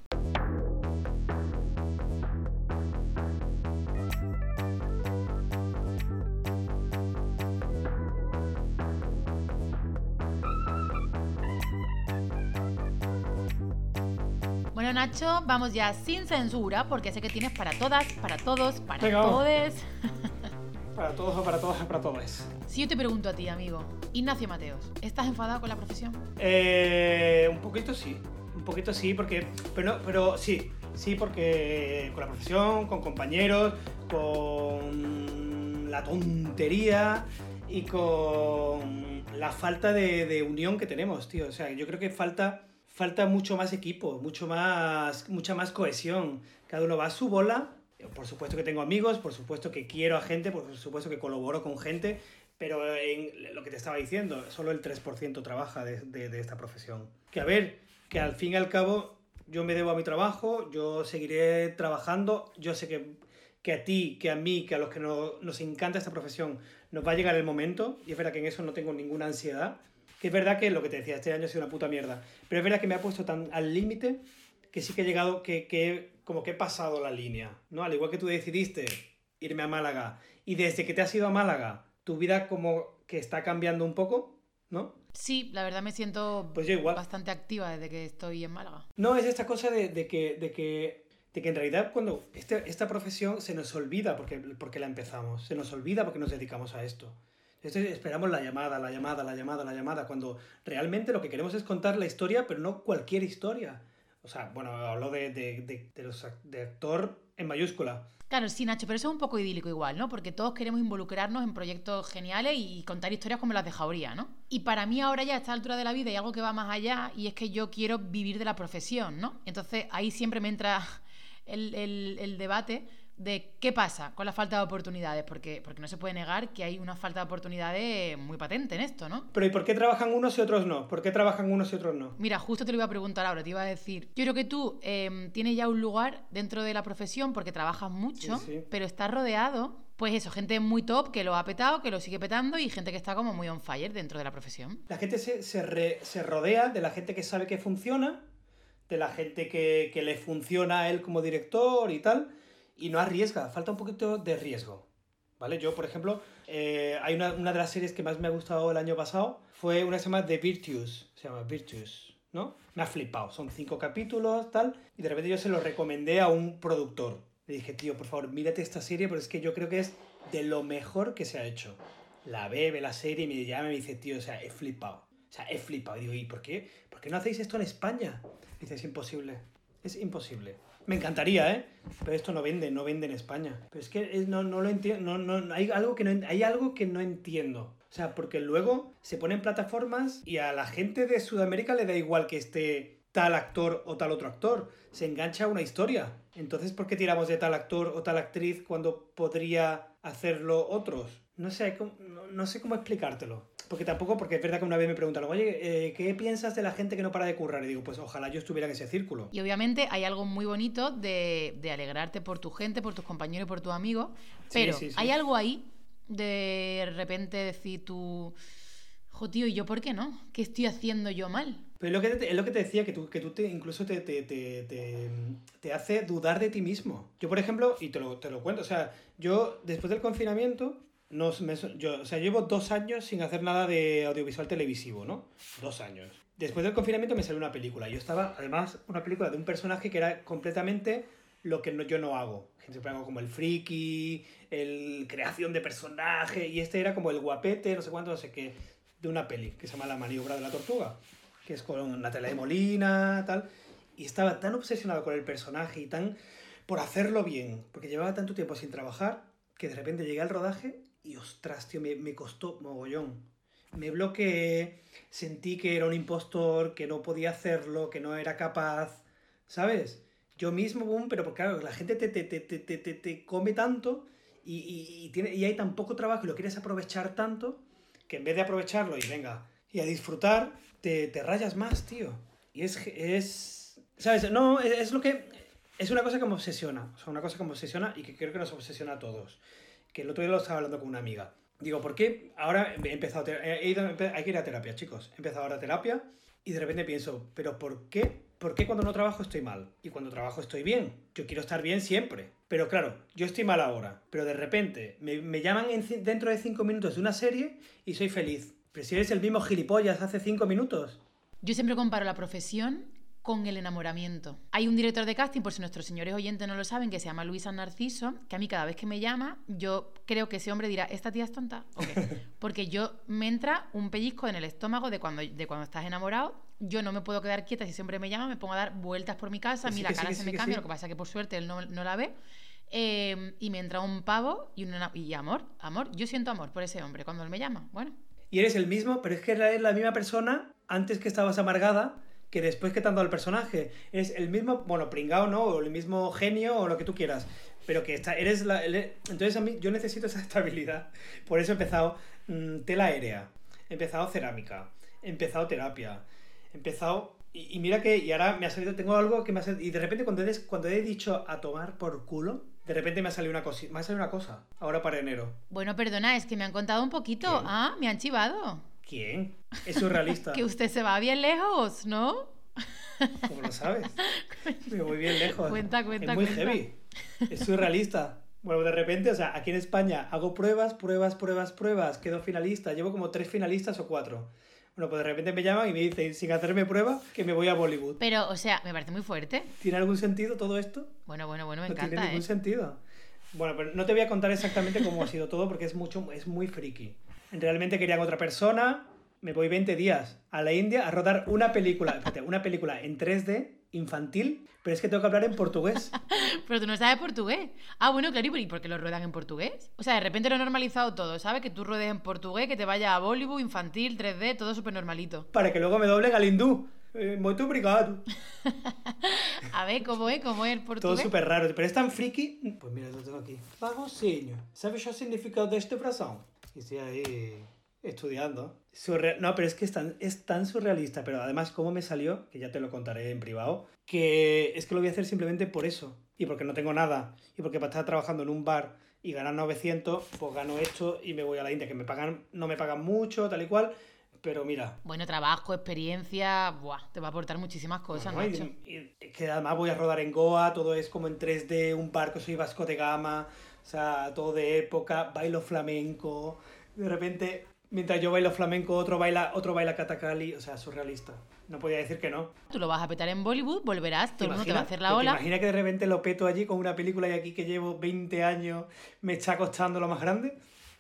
Speaker 2: Bueno, Nacho, vamos ya sin censura, porque sé que tienes para todas, para todos, para
Speaker 3: Venga,
Speaker 2: todes.
Speaker 3: Para todos o para todas o para todos.
Speaker 2: Si yo te pregunto a ti, amigo, Ignacio Mateos, ¿estás enfadado con la profesión?
Speaker 3: Eh, un poquito sí, un poquito sí, porque, pero, no- pero sí, sí, porque con la profesión, con compañeros, con la tontería y con la falta de, de unión que tenemos, tío. O sea, yo creo que falta, falta mucho más equipo, mucho más, mucha más cohesión. Cada uno va a su bola. Por supuesto que tengo amigos, por supuesto que quiero a gente, por supuesto que colaboro con gente, pero en lo que te estaba diciendo, solo el 3% trabaja de, esta profesión. Que a ver, que al fin y al cabo yo me debo a mi trabajo, yo seguiré trabajando, yo sé que, que a ti, que a mí, que a los que no- nos encanta esta profesión, nos va a llegar el momento, y es verdad que en eso no tengo ninguna ansiedad, que es verdad que lo que te decía, este año ha sido una puta mierda, pero es verdad que me ha puesto tan al límite que sí que he llegado, que, que como que he pasado la línea, ¿no? Al igual que tú decidiste irme a Málaga, y desde que te has ido a Málaga, tu vida como que está cambiando un poco, ¿no?
Speaker 2: Sí, la verdad me siento
Speaker 3: Pues yo igual.
Speaker 2: bastante activa desde que estoy en Málaga.
Speaker 3: No, es esta cosa de, de que, de, que, de que en realidad cuando este- esta profesión se nos olvida porque, porque la empezamos, se nos olvida porque nos dedicamos a esto. Entonces esperamos la llamada, la llamada, la llamada, la llamada, cuando realmente lo que queremos es contar la historia, pero no cualquier historia. O sea, bueno, hablo de, de, de, de los actor en mayúscula.
Speaker 2: Claro, sí, Nacho, pero eso es un poco idílico igual, ¿no? Porque todos queremos involucrarnos en proyectos geniales y contar historias como las de Jauría, ¿no? Y para mí ahora ya a esta altura de la vida hay algo que va más allá y es que yo quiero vivir de la profesión, ¿no? Entonces ahí siempre me entra el- el debate de qué pasa con la falta de oportunidades, porque, porque no se puede negar que hay una falta de oportunidades muy patente en esto, ¿no?
Speaker 3: Pero ¿y por qué trabajan unos y otros no? ¿Por qué trabajan unos y otros no?
Speaker 2: Mira, justo te lo iba a preguntar ahora, te iba a decir. Yo creo que tú eh, tienes ya un lugar dentro de la profesión porque trabajas mucho,
Speaker 3: Sí, sí.
Speaker 2: pero estás rodeado, pues eso, gente muy top que lo ha petado, que lo sigue petando y gente que está como muy on fire dentro de la profesión.
Speaker 3: La gente se, se, re- se rodea de la gente que sabe que funciona, de la gente que, que le funciona a él como director y tal, y no arriesga, falta un poquito de riesgo. ¿Vale? Yo, por ejemplo, eh, hay una, una de las series que más me ha gustado el año pasado, fue una que se llama The Virtues, se llama Virtues, ¿no? Me ha flipado, son cinco capítulos, tal, y de repente yo se lo recomendé a un productor. Le dije, tío, por favor, mírate esta serie, porque es que yo creo que es de lo mejor que se ha hecho. La ve la serie y me llama y me dice, tío, o sea, he flipado. O sea, he flipado. Y digo, ¿y por qué? ¿Por qué no hacéis esto en España? Dice, es imposible. Es imposible. Me encantaría, ¿eh? Pero esto no vende, no vende en España. Pero es que es- no, no lo entiendo. No, no, hay, algo que no, hay algo que no entiendo. O sea, porque luego se ponen plataformas y a la gente de Sudamérica le da igual que esté tal actor o tal otro actor. Se engancha a una historia. Entonces, ¿por qué tiramos de tal actor o tal actriz cuando podría hacerlo otros? No sé, no, no sé cómo explicártelo. Porque tampoco, porque es verdad que una vez me preguntaron, oye, eh, ¿qué piensas de la gente que no para de currar? Y digo, pues ojalá yo estuviera en ese círculo.
Speaker 2: Y obviamente hay algo muy bonito de, de alegrarte por tu gente, por tus compañeros por tus amigos, pero
Speaker 3: sí, sí.
Speaker 2: hay algo ahí de repente decir tú, jo tío, ¿y yo por qué no? ¿Qué estoy haciendo yo mal?
Speaker 3: Pero es lo que te, es lo que te decía, que tú, que tú te, incluso te, te, te, te- te hace dudar de ti mismo. Yo, por ejemplo, y te lo, te lo cuento, o sea, yo después del confinamiento, no, me, yo, o sea, llevo dos años sin hacer nada de audiovisual televisivo, ¿no? Dos años. Después del confinamiento me salió una película. Yo estaba, además, una película de un personaje que era completamente lo que no- yo no hago. Siempre hago como el friki, el creación de personaje, y este era como el guapete, no sé cuánto, no sé qué, de una peli que se llama La maniobra de la tortuga que es con Natalia de Molina, tal. Y estaba tan obsesionado con el personaje y tan por hacerlo bien, porque llevaba tanto tiempo sin trabajar, que de repente llegué al rodaje y ostras, tío, me, me costó mogollón. Me bloqueé, sentí que era un impostor, que no podía hacerlo, que no era capaz, ¿sabes? Yo mismo, boom, pero porque claro, la gente te, te, te, te, te, te- come tanto y, y, y tiene, y hay tan poco trabajo y lo quieres aprovechar tanto que en vez de aprovecharlo y venga, y a disfrutar, te, te rayas más, tío. Y es, es, ¿sabes? No, es, es lo que, es una cosa que me obsesiona, o sea, una cosa que me obsesiona y que creo que nos obsesiona a todos. Que el otro día lo estaba hablando con una amiga. Digo, ¿por qué ahora he empezado, he ido- hay que ir a terapia, chicos? He empezado ahora terapia y de repente pienso, ¿pero por qué? ¿Por qué cuando no trabajo estoy mal? Y cuando trabajo estoy bien. Yo quiero estar bien siempre. Pero claro, yo estoy mal ahora. Pero de repente me, me llaman en dentro de cinco minutos de una serie y soy feliz. Pero si eres el mismo gilipollas hace cinco minutos.
Speaker 2: Yo siempre comparo la profesión con el enamoramiento. Hay un director de casting, por si nuestros señores oyentes no lo saben, que se llama Luis San Narciso, que a mí cada vez que me llama, yo creo que ese hombre dirá, ¿esta tía es tonta? ¿O qué?". Porque yo me entra un pellizco en el estómago de cuando, de cuando estás enamorado. Yo no me puedo quedar quieta si hombre me llama, me pongo a dar vueltas por mi casa, a mí
Speaker 3: sí,
Speaker 2: la
Speaker 3: sí,
Speaker 2: cara se
Speaker 3: sí,
Speaker 2: me cambia, lo que pasa es que por suerte él no, no la ve. Eh, y me entra un pavo y, una, y amor, amor. Yo siento amor por ese hombre cuando él me llama. Bueno,
Speaker 3: Y eres el mismo, pero es que eres la misma persona antes que estabas amargada que después que te han dado el personaje. Eres el mismo, bueno, pringao, ¿no? O el mismo genio o lo que tú quieras. Pero que está, eres la... entonces a mí yo necesito esa estabilidad. Por eso he empezado mm, tela aérea. He empezado cerámica. He empezado terapia. He empezado... Y, y mira que... Y ahora me ha salido... Tengo algo que me ha salido... Y de repente cuando he, cuando he dicho a tomar por culo, de repente me ha salido una cosa. Me ha salido una cosa. Ahora para enero.
Speaker 2: bueno, perdona, es que me han contado un poquito. Ah, me han chivado.
Speaker 3: ¿Quién? Es surrealista.
Speaker 2: Que usted se va bien lejos, ¿no?
Speaker 3: ¿Cómo lo sabes? Me voy bien lejos.
Speaker 2: Cuenta, cuenta,
Speaker 3: Es muy
Speaker 2: cuenta.
Speaker 3: heavy. Es surrealista. Bueno, de repente, o sea, aquí en España hago pruebas, pruebas, pruebas, pruebas, quedo finalista. Llevo como tres finalistas o cuatro. Bueno, pues de repente me llaman y me dicen, sin hacerme prueba, que me voy a Bollywood.
Speaker 2: Pero, o sea, me parece muy fuerte.
Speaker 3: ¿Tiene algún sentido todo esto?
Speaker 2: Bueno, bueno, bueno, me
Speaker 3: no tiene
Speaker 2: encanta,
Speaker 3: ningún
Speaker 2: ¿eh?
Speaker 3: sentido. Bueno, pero no te voy a contar exactamente cómo ha sido todo porque es mucho, es muy friki. Realmente querían otra persona. Me voy 20 días a la India a rodar una película, espérate, una película en 3D infantil, pero es que tengo que hablar en portugués.
Speaker 2: Pero tú no sabes portugués. Ah, bueno, claro, ¿y por qué lo ruedan en portugués? O sea, de repente lo he normalizado todo, ¿sabes? Que tú ruedes en portugués, que te vaya a Bollywood, infantil, 3D, todo súper normalito.
Speaker 3: para que luego me doblen al hindú. Eh, Muito obrigado.
Speaker 2: A ver, ¿cómo es? ¿Cómo es el
Speaker 3: Todo
Speaker 2: portugués?
Speaker 3: súper raro, pero es tan friki. Pues mira, lo tengo aquí. Bagocinho. ¿Sabes el significado de este frasón? Y estoy ahí estudiando. Surre- No, pero es que es tan, es tan surrealista, pero además cómo me salió, que ya te lo contaré en privado, que es que lo voy a hacer simplemente por eso. Y porque no tengo nada. Y porque para estar trabajando en un bar y ganar 900, pues gano esto y me voy a la India, que me pagan, no me pagan mucho, tal y cual. Pero mira,
Speaker 2: Bueno, trabajo, experiencia, buah, te va a aportar muchísimas cosas,
Speaker 3: y-
Speaker 2: Nacho.
Speaker 3: y- y que además voy a rodar en Goa, todo es como en 3D, un barco, soy vasco de gama, o sea, todo de época, bailo flamenco, de repente, mientras yo bailo flamenco, otro baila, otro baila katakali, o sea, surrealista. No podía decir que no.
Speaker 2: Tú lo vas a petar en Bollywood, volverás, todo el mundo te va a hacer la
Speaker 3: ¿Te
Speaker 2: ola.
Speaker 3: imaginas que de repente lo peto allí con una película y aquí que llevo 20 años me está costando lo más grande?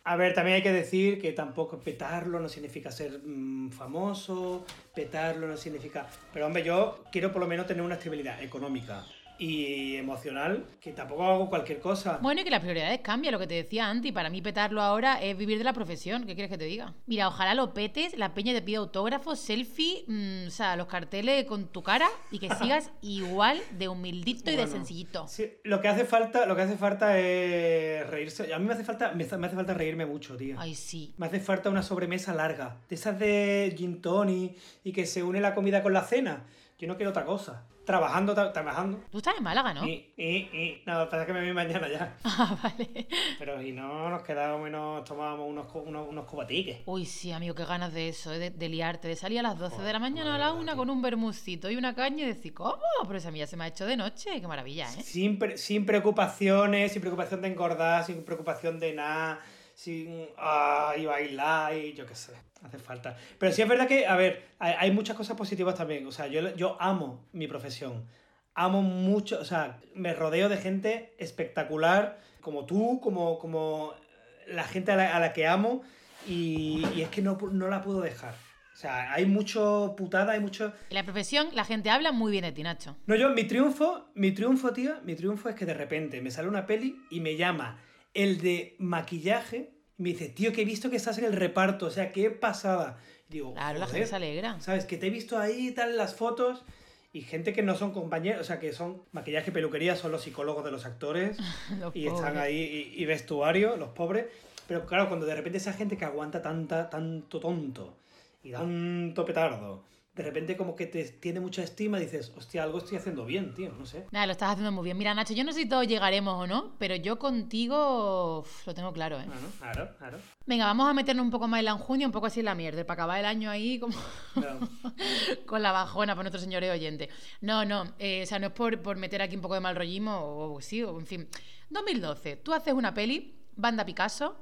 Speaker 3: A ver, también hay que decir que tampoco petarlo no significa ser mm, famoso, petarlo no significa... Pero hombre, yo quiero por lo menos tener una estabilidad económica y emocional, que tampoco hago cualquier cosa.
Speaker 2: Bueno, y que las prioridades cambian, lo que te decía antes. Y para mí petarlo ahora es vivir de la profesión. ¿Qué quieres que te diga? Mira, ojalá lo petes, la peña te pide autógrafos, selfie, mm, o sea, los carteles con tu cara y que sigas igual de humildito y de sencillito.
Speaker 3: Sí, lo que hace falta, lo que hace falta es reírse. A mí me hace falta, me, hace falta reírme mucho, tío.
Speaker 2: Ay, sí.
Speaker 3: Me hace falta una sobremesa larga. De esas de gin tonic y que se une la comida con la cena. Yo no quiero otra cosa. Trabajando, tra- trabajando.
Speaker 2: Tú estás en Málaga, ¿no?
Speaker 3: Y, y, y. Nada, pasa que me voy mañana ya.
Speaker 2: Ah, vale.
Speaker 3: Pero y no nos quedábamos y nos tomábamos unos, unos, unos cubatiques.
Speaker 2: Uy, sí, amigo, qué ganas de eso, eh, de, de liarte, de salir a las 12 de la mañana a la una con un bermucito y una caña y decir, ¿cómo? Pero esa mía se me ha hecho de noche, qué maravilla, ¿eh?
Speaker 3: Sin, pre- sin preocupaciones, sin preocupación de engordar, sin preocupación de nada, sin. ah, y bailar y yo qué sé. Hace falta. Pero sí es verdad que, a ver, hay, hay muchas cosas positivas también. O sea, yo, yo amo mi profesión. Amo mucho, o sea, me rodeo de gente espectacular, como tú, como, como la gente a la, a la que amo, y, y es que no, no la puedo dejar. O sea, hay mucho putada, hay mucho.
Speaker 2: En la profesión la gente habla muy bien de ti, Nacho.
Speaker 3: No, yo, mi triunfo, mi triunfo, tío, mi triunfo es que de repente me sale una peli y me llama el de maquillaje y me dice, tío, que he visto que estás en el reparto, o sea, qué pasada. Y digo,
Speaker 2: Claro, la gente se alegra.
Speaker 3: ¿Sabes? Que te he visto ahí tal, las fotos. Y gente que no son compañeros, o sea, que son maquillaje y peluquería, son los psicólogos de los actores.
Speaker 2: Los
Speaker 3: y están ahí, y, y vestuario, los pobres. Pero claro, cuando de repente esa gente que aguanta tanta, tanto tonto y tanto petardo, de repente como que te tiene mucha estima y dices, hostia, algo estoy haciendo bien, tío, no sé.
Speaker 2: Nada, lo estás haciendo muy bien. Mira, Nacho, yo no sé si todos llegaremos o no, pero yo contigo uf, lo tengo claro, ¿eh?
Speaker 3: Claro, claro, claro.
Speaker 2: Venga, vamos a meternos un poco más en la enjundia, un poco así en la mierda, para acabar el año ahí como
Speaker 3: Claro.
Speaker 2: con la bajona para nuestros señores oyentes. No, no, eh, o sea, no es por, por meter aquí un poco de mal rollismo, o, o sí, o en fin. 2012, tú haces una peli, Banda Picasso,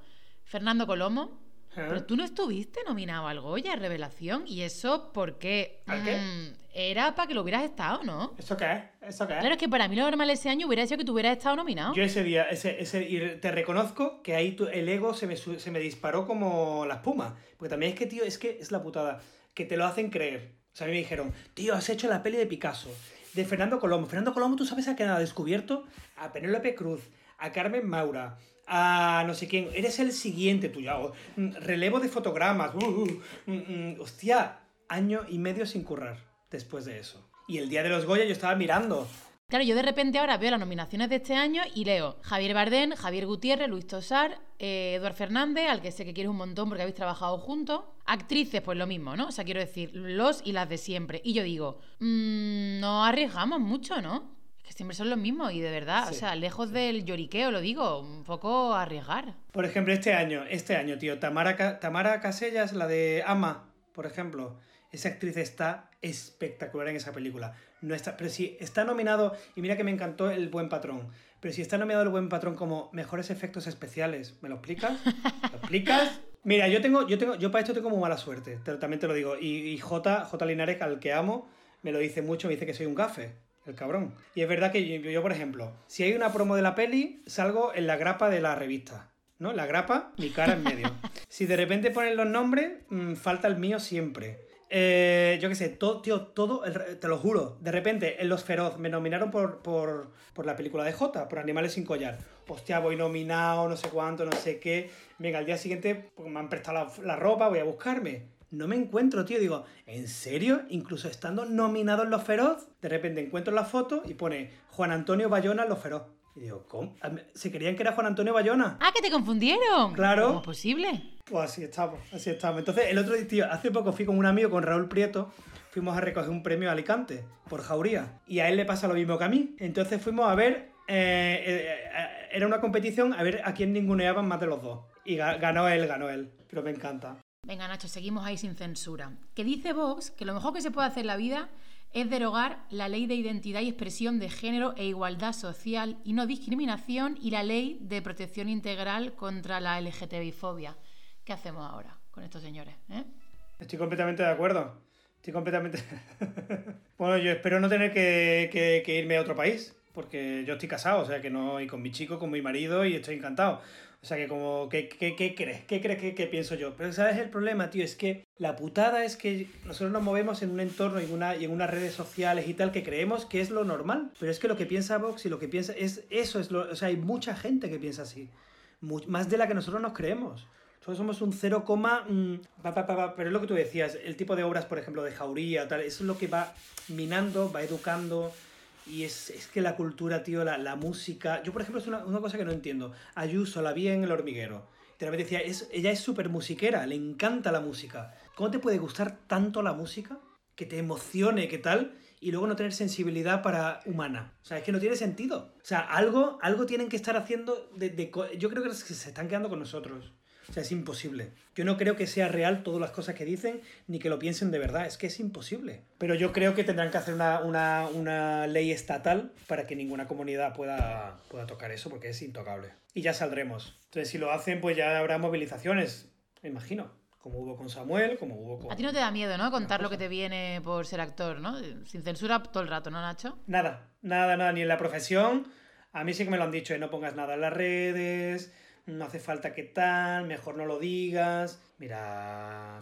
Speaker 2: Fernando Colomo, pero tú no estuviste nominado al Goya, Revelación, y eso porque
Speaker 3: ¿Al qué?
Speaker 2: mm, era para que lo hubieras estado, ¿no?
Speaker 3: ¿Eso qué es? ¿Eso qué es?
Speaker 2: Claro, es que para mí lo normal ese año hubiera sido que tú hubieras estado nominado.
Speaker 3: Yo ese día, ese, ese, y te reconozco que ahí tu- el ego se me, se me disparó como la espuma. Porque también es que, tío, es que es la putada. Que te lo hacen creer. O sea, a mí me dijeron, tío, has hecho la peli de Picasso, de Fernando Colombo. Fernando Colombo, ¿tú sabes a quién ha descubierto? A Penélope Cruz, a Carmen Maura, a no sé quién. Eres el siguiente, oh, mm, Relevo de fotogramas. uh, uh, mm, mm, hostia, año y medio sin currar después de eso. Y el día de los Goya yo estaba mirando.
Speaker 2: Claro, yo de repente ahora veo las nominaciones de este año y leo Javier Bardem, Javier Gutiérrez, Luis Tosar, eh, Eduard Fernández, al que sé que quieres un montón porque habéis trabajado juntos. Actrices, pues lo mismo, ¿no? O sea, quiero decir, los y las de siempre. Y yo digo, no arriesgamos mucho, ¿no? Que siempre son los mismos y de verdad, o sea, lejos del lloriqueo, lo digo, un poco arriesgar.
Speaker 3: Por ejemplo, este año, este año, tío, Tamara, Tamara Casellas, la de Ama, por ejemplo, esa actriz está espectacular en esa película. No está, pero si está nominado, y mira que me encantó El Buen Patrón, pero si está nominado El Buen Patrón como mejores efectos especiales, ¿me lo explicas? ¿Lo explicas? Mira, yo tengo, yo tengo, yo para esto tengo muy mala suerte, te- también te lo digo. Y, y J, J Linares, al que amo, me lo dice mucho, me dice que soy un gafe. El cabrón. Y es verdad que yo, yo, por ejemplo, si hay una promo de la peli, salgo en la grapa de la revista. ¿No? La grapa, mi cara en medio. Si de repente ponen los nombres, mm, falta el mío siempre. Eh, yo qué sé, todo, tío, todo, el te lo juro. De repente, en Los Feroz me nominaron por, por, por la película de J, por Animales sin collar. Hostia, voy nominado, no sé cuánto, no sé qué. Venga, al día siguiente, porque me han prestado la, la ropa, voy a buscarme. No me encuentro, tío. Digo, ¿en serio? Incluso estando nominado en Los Feroz, de repente encuentro la foto y pone Juan Antonio Bayona en Los Feroz. Y digo, ¿cómo? ¿Se creían que era Juan Antonio Bayona?
Speaker 2: ¡Ah, que te confundieron!
Speaker 3: Claro.
Speaker 2: ¿Cómo es posible?
Speaker 3: Pues así estamos, así estamos. Entonces, el otro día, tío, hace poco fui con un amigo, con Raúl Prieto, fuimos a recoger un premio a Alicante por Jauría. Y a él le pasa lo mismo que a mí. Entonces fuimos a ver, eh, eh, era una competición a ver a quién ninguneaban más de los dos. Y ga- ganó él, ganó él. Pero me encanta.
Speaker 2: Venga, Nacho, seguimos ahí sin censura. Que dice Vox que lo mejor que se puede hacer en la vida es derogar la ley de identidad y expresión de género e igualdad social y no discriminación y la ley de protección integral contra la LGTBI-fobia. ¿Qué hacemos ahora con estos señores? eh?
Speaker 3: Estoy completamente de acuerdo. Estoy completamente... bueno, yo espero no tener que, irme a otro país, porque yo estoy casado, o sea que no, y con mi chico, con mi marido, y estoy encantado. O sea que como, ¿qué, qué, qué crees? ¿Qué crees que, que pienso yo? Pero ¿sabes el problema, tío? Es que la putada es que nosotros nos movemos en un entorno y en, una, y en unas redes sociales y tal que creemos que es lo normal. Pero es que lo que piensa Vox y lo que piensa es eso, es lo, o sea, hay mucha gente que piensa así. Mu- más de la que nosotros nos creemos. Nosotros somos un 0, mm, pa, pa, pa, pero es lo que tú decías, el tipo de obras, por ejemplo, de Jauría tal, eso es lo que va minando, va educando. Y es, es que la cultura, tío, la, la música. Yo, por ejemplo, es una, una cosa que no entiendo. Ayuso la vi en El Hormiguero. De repente decía, es, ella es súper musiquera, le encanta la música. ¿Cómo te puede gustar tanto la música? Que te emocione, que tal, y luego no tener sensibilidad para humana. O sea, es que no tiene sentido. O sea, algo, algo tienen que estar haciendo. De, de yo creo que se están quedando con nosotros. O sea, es imposible. Yo no creo que sea real todas las cosas que dicen, ni que lo piensen de verdad. Es que es imposible. Pero yo creo que tendrán que hacer una, una- una ley estatal para que ninguna comunidad pueda, pueda tocar eso, porque es intocable. Y ya saldremos. Entonces, si lo hacen, pues ya habrá movilizaciones, me imagino. Como hubo con Samuel, como hubo con...
Speaker 2: A ti no te da miedo, ¿no? Contar lo que te viene por ser actor, ¿no? Sin censura todo el rato, ¿no, Nacho?
Speaker 3: Nada, nada, nada, ni en la profesión. A mí sí que me lo han dicho, eh, no pongas nada en las redes, no hace falta que tal, mejor no lo digas. Mira,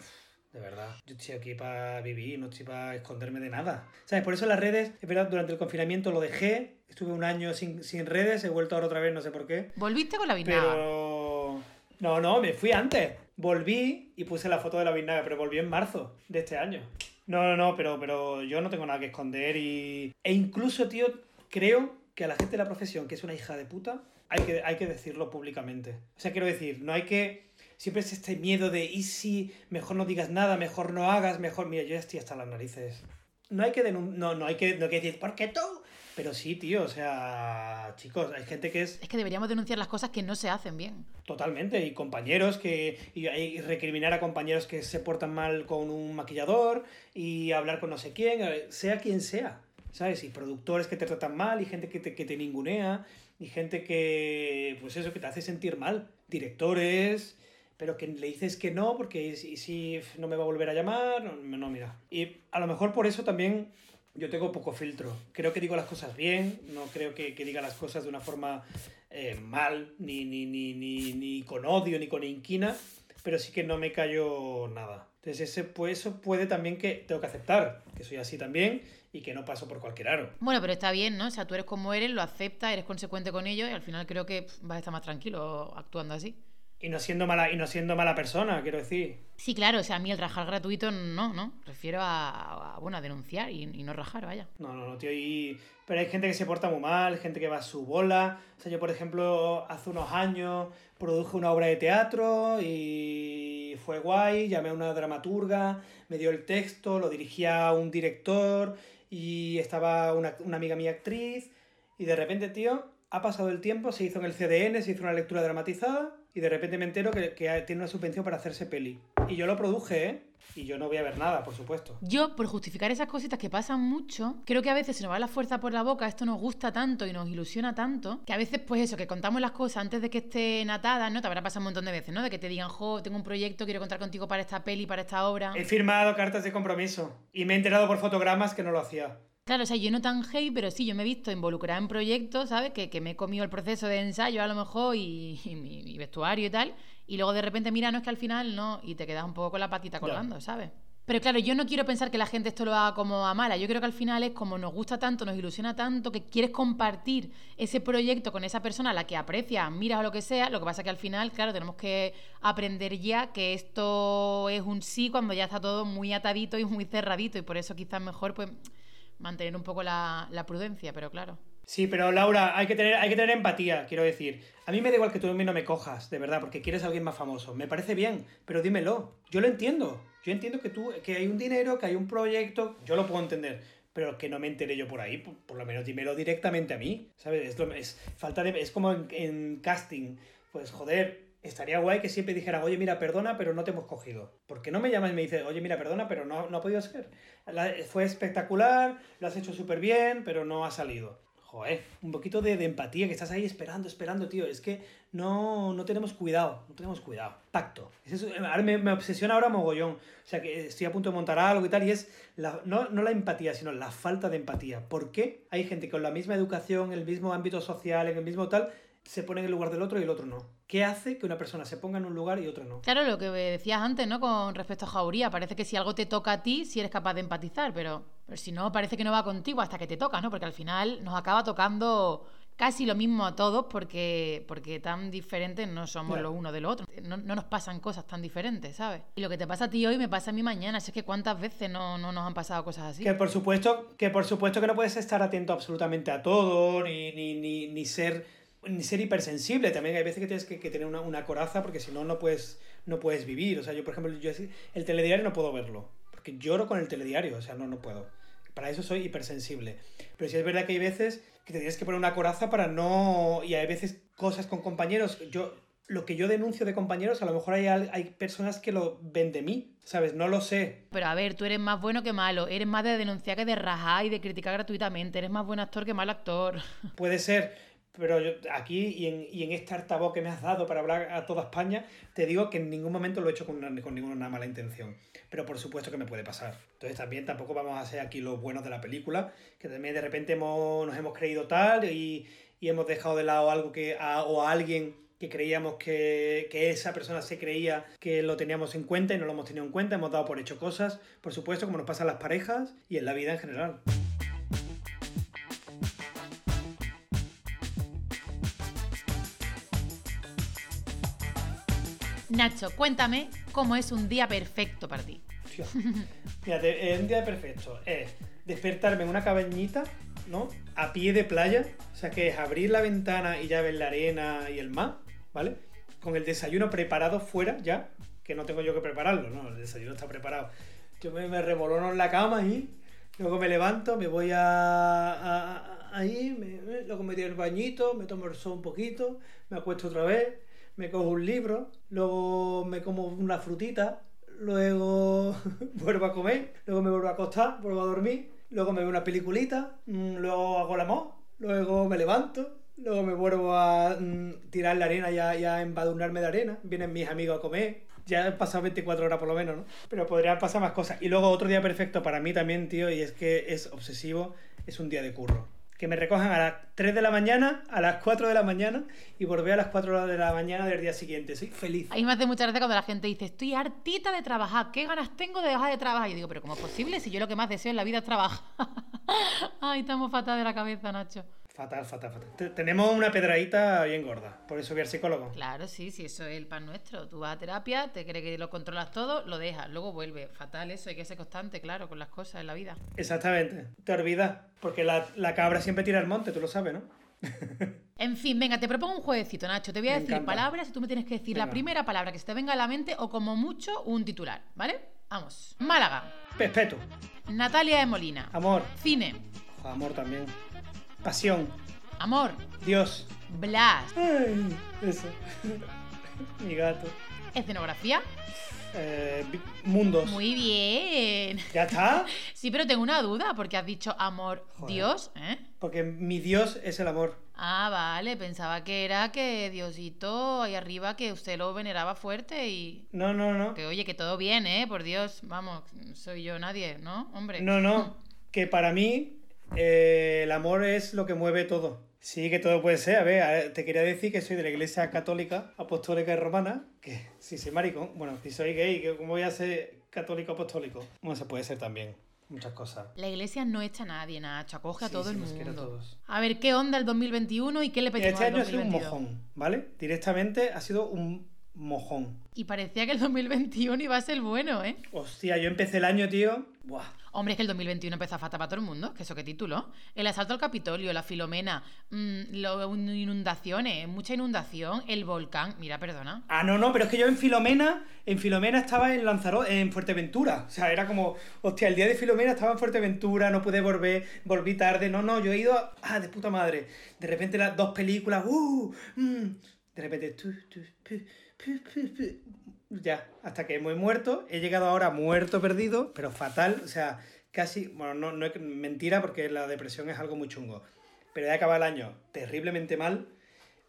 Speaker 3: de verdad, yo estoy aquí para vivir, no estoy para esconderme de nada. ¿Sabes? Por eso las redes, es verdad, durante el confinamiento lo dejé, estuve un año sin, sin redes, he vuelto ahora otra vez, no sé por qué.
Speaker 2: Volviste con la vinagre.
Speaker 3: Pero... No, no, me fui antes. Volví y puse la foto de la vinagre, pero volví en marzo de este año. No, no, no, pero, pero yo no tengo nada que esconder y... E incluso, tío, creo que a la gente de la profesión, que es una hija de puta, hay que, hay que decirlo públicamente. O sea, quiero decir, no hay que... Siempre es este miedo de, ¿y si mejor no digas nada, mejor no hagas, mejor... Mira, yo ya estoy hasta las narices. No hay que denun- no, no hay que, no hay que decir, ¿por qué tú? Pero sí, tío, o sea, chicos, hay gente que es
Speaker 2: Es que deberíamos denunciar las cosas que no se hacen bien.
Speaker 3: Totalmente, y compañeros que. Y, y recriminar a compañeros que se portan mal con un maquillador, y hablar con no sé quién, eh, sea quien sea, ¿sabes? Y productores que te tratan mal, y gente que te, que te ningunea, y gente que. Pues eso, que te hace sentir mal. Directores, pero que le dices que no, porque si, si no me va a volver a llamar, no, no, mira. Y a lo mejor por eso también yo tengo poco filtro. Creo que digo las cosas bien, no creo que, que diga las cosas de una forma eh, mal, ni, ni, ni, ni, ni con odio, ni con inquina, pero sí que no me callo nada. Entonces ese, pues, eso puede también que tengo que aceptar, que soy así también y que no paso por cualquier aro.
Speaker 2: Bueno, pero está bien, ¿no? O sea, tú eres como eres, lo aceptas, eres consecuente con ello y al final creo que pff, vas a estar más tranquilo actuando así.
Speaker 3: Y no siendo mala, y no siendo mala persona, quiero decir.
Speaker 2: Sí, claro, o sea, a mí el rajar gratuito no, ¿no? Refiero a, a, bueno, a denunciar y, y no rajar, vaya.
Speaker 3: No, no, no, tío. Y... Pero hay gente que se porta muy mal, gente que va a su bola. O sea, yo, por ejemplo, hace unos años produje una obra de teatro y fue guay. Llamé a una dramaturga, me dio el texto, lo dirigía a un director y estaba una, una amiga mía actriz. Y de repente, tío, ha pasado el tiempo, se hizo en el CDN, se hizo una lectura dramatizada y de repente me entero que, que tiene una subvención para hacerse peli. Y yo lo produje, ¿eh? Y yo no voy a ver nada, por supuesto.
Speaker 2: Yo, por justificar esas cositas que pasan mucho, creo que a veces se nos va la fuerza por la boca, esto nos gusta tanto y nos ilusiona tanto, que a veces, pues eso, que contamos las cosas antes de que estén atadas, ¿no? Te habrá pasado un montón de veces, ¿no? De que te digan, jo, tengo un proyecto, quiero contar contigo para esta peli, para esta obra.
Speaker 3: He firmado cartas de compromiso y me he enterado por fotogramas que no lo hacía.
Speaker 2: Claro, o sea, yo no tan hate, pero sí, yo me he visto involucrada en proyectos, ¿sabes? Que, que me he comido el proceso de ensayo a lo mejor y, y mi, mi vestuario y tal. Y luego de repente, mira, no es que al final no, y te quedas un poco con la patita colgando, ¿sabes? Pero claro, yo no quiero pensar que la gente esto lo haga como a mala. Yo creo que al final es como nos gusta tanto, nos ilusiona tanto, que quieres compartir ese proyecto con esa persona a la que aprecias, miras o lo que sea. Lo que pasa que al final, claro, tenemos que aprender ya que esto es un sí cuando ya está todo muy atadito y muy cerradito. Y por eso quizás mejor, pues mantener un poco la, la, prudencia, pero claro.
Speaker 3: Sí, pero Laura, hay que, tener, hay que tener empatía, quiero decir. A mí me da igual que tú a mí no me cojas, de verdad, porque quieres a alguien más famoso. Me parece bien, pero dímelo. Yo lo entiendo. Yo entiendo que tú, que hay un dinero, que hay un proyecto, yo lo puedo entender. Pero que no me enteré yo por ahí, por, por lo menos dímelo directamente a mí, ¿sabes? Es, lo, es falta de, es como en, casting. Pues joder, estaría guay que siempre dijeran, oye, mira, perdona, pero no te hemos cogido. ¿Por qué no me llamas y me dices, oye, mira, perdona, pero no, no ha podido ser? Fue espectacular, lo has hecho súper bien, pero no ha salido. Un poquito de, empatía, que estás ahí esperando, esperando, tío. Es que no, no tenemos cuidado, no tenemos cuidado. Tacto. Eso, ahora me, obsesiona ahora mogollón. O sea, que estoy a punto de montar algo y tal, y es no, no la empatía, sino la falta de empatía. ¿Por qué hay gente con la misma educación, el mismo ámbito social, en el mismo tal, se pone en el lugar del otro y el otro no. ¿Qué hace que una persona se ponga en un lugar y otro no?
Speaker 2: Claro, lo que decías antes, ¿no? Con respecto a Jauría, parece que si algo te toca a ti, si eres capaz de empatizar, pero, pero si no, parece que no va contigo hasta que te toca, ¿no? Porque al final nos acaba tocando casi lo mismo a todos porque, porque tan diferentes no somos
Speaker 3: Claro.
Speaker 2: los unos de los otros. No, no nos pasan cosas tan diferentes, ¿sabes? Y lo que te pasa a ti hoy me pasa a mí mañana. Si es que cuántas veces no, no nos han pasado cosas así.
Speaker 3: Que por supuesto que por supuesto que no puedes estar atento absolutamente a todo, ni, ni, ni, ni ser ser hipersensible. También hay veces que tienes que, que tener una, una coraza porque si no, no puedes, no puedes vivir. O sea, yo, por ejemplo, yo el telediario no puedo verlo. Porque lloro con el telediario. O sea, no, no puedo. Para eso soy hipersensible. Pero sí es verdad que hay veces que te tienes que poner una coraza para no... Y hay veces cosas con compañeros. Yo, lo que yo denuncio de compañeros, a lo mejor hay, hay personas que lo ven de mí. ¿Sabes? No lo sé.
Speaker 2: Pero a ver, tú eres más bueno que malo. Eres más de denunciar que de rajar y de criticar gratuitamente. Eres más buen actor que mal actor.
Speaker 3: Puede ser, pero yo aquí y en, y en este altavoz que me has dado para hablar a toda España, te digo que en ningún momento lo he hecho con, con ninguna mala intención. Pero por supuesto que me puede pasar. Entonces también tampoco vamos a ser aquí los buenos de la película, que también de repente hemos- nos hemos creído tal y, y hemos dejado de lado algo que a- o a alguien que creíamos que, que esa persona se creía que lo teníamos en cuenta y no lo hemos tenido en cuenta, hemos dado por hecho cosas, por supuesto, como nos pasa en las parejas y en la vida en general.
Speaker 2: Nacho, cuéntame cómo es un día perfecto para ti.
Speaker 3: Hostia. Fíjate, eh, un día perfecto es despertarme en una cabañita, ¿no? A pie de playa, o sea que es abrir la ventana y ya ver la arena y el mar, ¿vale? Con el desayuno preparado fuera ya, que no tengo yo que prepararlo, ¿no? El desayuno está preparado. Yo me, me remolono en la cama y luego me levanto, me voy a, a- ahí, me- luego me doy el bañito, me tomo el sol un poquito, me acuesto otra vez, me cojo un libro, luego me como una frutita, luego vuelvo a comer, luego me vuelvo a acostar, vuelvo a dormir, luego me veo una peliculita, mm, luego hago el amor, luego me levanto, luego me vuelvo a mm, tirar la arena y a, y a de arena, vienen mis amigos a comer. Ya he pasado 24 horas por lo menos, ¿no? Pero podrían pasar más cosas. Y luego otro día perfecto para mí también, tío, y es que es obsesivo, es un día de curro. Que me recojan a las 3 de la mañana, a las 4 de la mañana y volver a las 4 de la mañana del día siguiente. Soy feliz.
Speaker 2: A mí me hace mucha gracia cuando la gente dice, estoy hartita de trabajar, ¿qué ganas tengo de dejar de trabajar? Y yo digo, pero ¿cómo es posible si yo lo que más deseo en la vida es trabajar? Ay, estamos fatal de la cabeza, Nacho.
Speaker 3: Fatal, fatal, fatal. Te- Tenemos una pedradita bien gorda. Por eso voy al psicólogo.
Speaker 2: Claro, sí, sí, eso es el pan nuestro. Tú vas a terapia, te crees que lo controlas todo, lo dejas, luego vuelve. Fatal eso, hay que ser constante, claro, con las cosas en la vida.
Speaker 3: Exactamente. Te olvidas. Porque la, la cabra siempre tira al monte, tú lo sabes, ¿no?
Speaker 2: En fin, venga, te propongo un jueguecito, Nacho. Te voy a
Speaker 3: Me
Speaker 2: decir
Speaker 3: encanta.
Speaker 2: palabras y tú me tienes que decir la primera palabra que se te venga a la mente o como mucho un titular, ¿vale? Vamos. Málaga.
Speaker 3: Respeto.
Speaker 2: Natalia de Molina.
Speaker 3: Amor.
Speaker 2: Cine.
Speaker 3: Ojo, amor también. Pasión.
Speaker 2: Amor.
Speaker 3: Dios.
Speaker 2: Blas.
Speaker 3: Ay, eso. Mi gato.
Speaker 2: Escenografía.
Speaker 3: Eh, mundos.
Speaker 2: Muy bien.
Speaker 3: ¿Ya está?
Speaker 2: Sí, pero tengo una duda porque has dicho amor,
Speaker 3: Joder.
Speaker 2: Dios, ¿eh?
Speaker 3: Porque mi Dios es el amor.
Speaker 2: Ah, vale, pensaba que era que Diosito ahí arriba que usted lo veneraba fuerte y
Speaker 3: No, no, no.
Speaker 2: que oye, que todo bien, ¿eh? Por Dios, vamos, soy yo nadie, ¿no? Hombre.
Speaker 3: No, no. Que para mí eh, el amor es lo que mueve todo. Sí, que todo puede ser. A ver, te quería decir que soy de la iglesia católica, apostólica y romana. Que si soy maricón, bueno, si soy gay, ¿cómo voy a ser católico apostólico? Bueno, se puede ser también. Muchas cosas.
Speaker 2: La iglesia no echa a nadie, Nacho, acoge a
Speaker 3: Sí,
Speaker 2: todo el
Speaker 3: quiere a
Speaker 2: mundo.
Speaker 3: todos.
Speaker 2: A ver, ¿qué onda el 2021 y qué le pedimos
Speaker 3: Este año ha sido un
Speaker 2: 2022?
Speaker 3: mojón, ¿vale? Directamente ha sido un mojón.
Speaker 2: Y parecía que el 2021 iba a ser bueno, ¿eh?
Speaker 3: Hostia, yo empecé el año, tío. Buah.
Speaker 2: Hombre, es que el 2021 empezó a fatal para todo el mundo, que eso qué título. El asalto al Capitolio, la Filomena, mm, lo- inundaciones, mucha inundación, el volcán. Mira, perdona.
Speaker 3: Ah, no, no, pero es que yo en Filomena, en Filomena estaba en Lanzarote, en Fuerteventura. O sea, era como, hostia, el día de Filomena estaba en Fuerteventura, no pude volver, volví tarde. No, no, yo he ido, ah, de puta madre. De repente las dos películas, uh, mm, de repente. Ya, hasta que me he muerto. He llegado ahora muerto, perdido, pero fatal, o sea, casi, bueno, no, no es mentira porque la depresión es algo muy chungo. Pero he acabado el año terriblemente mal.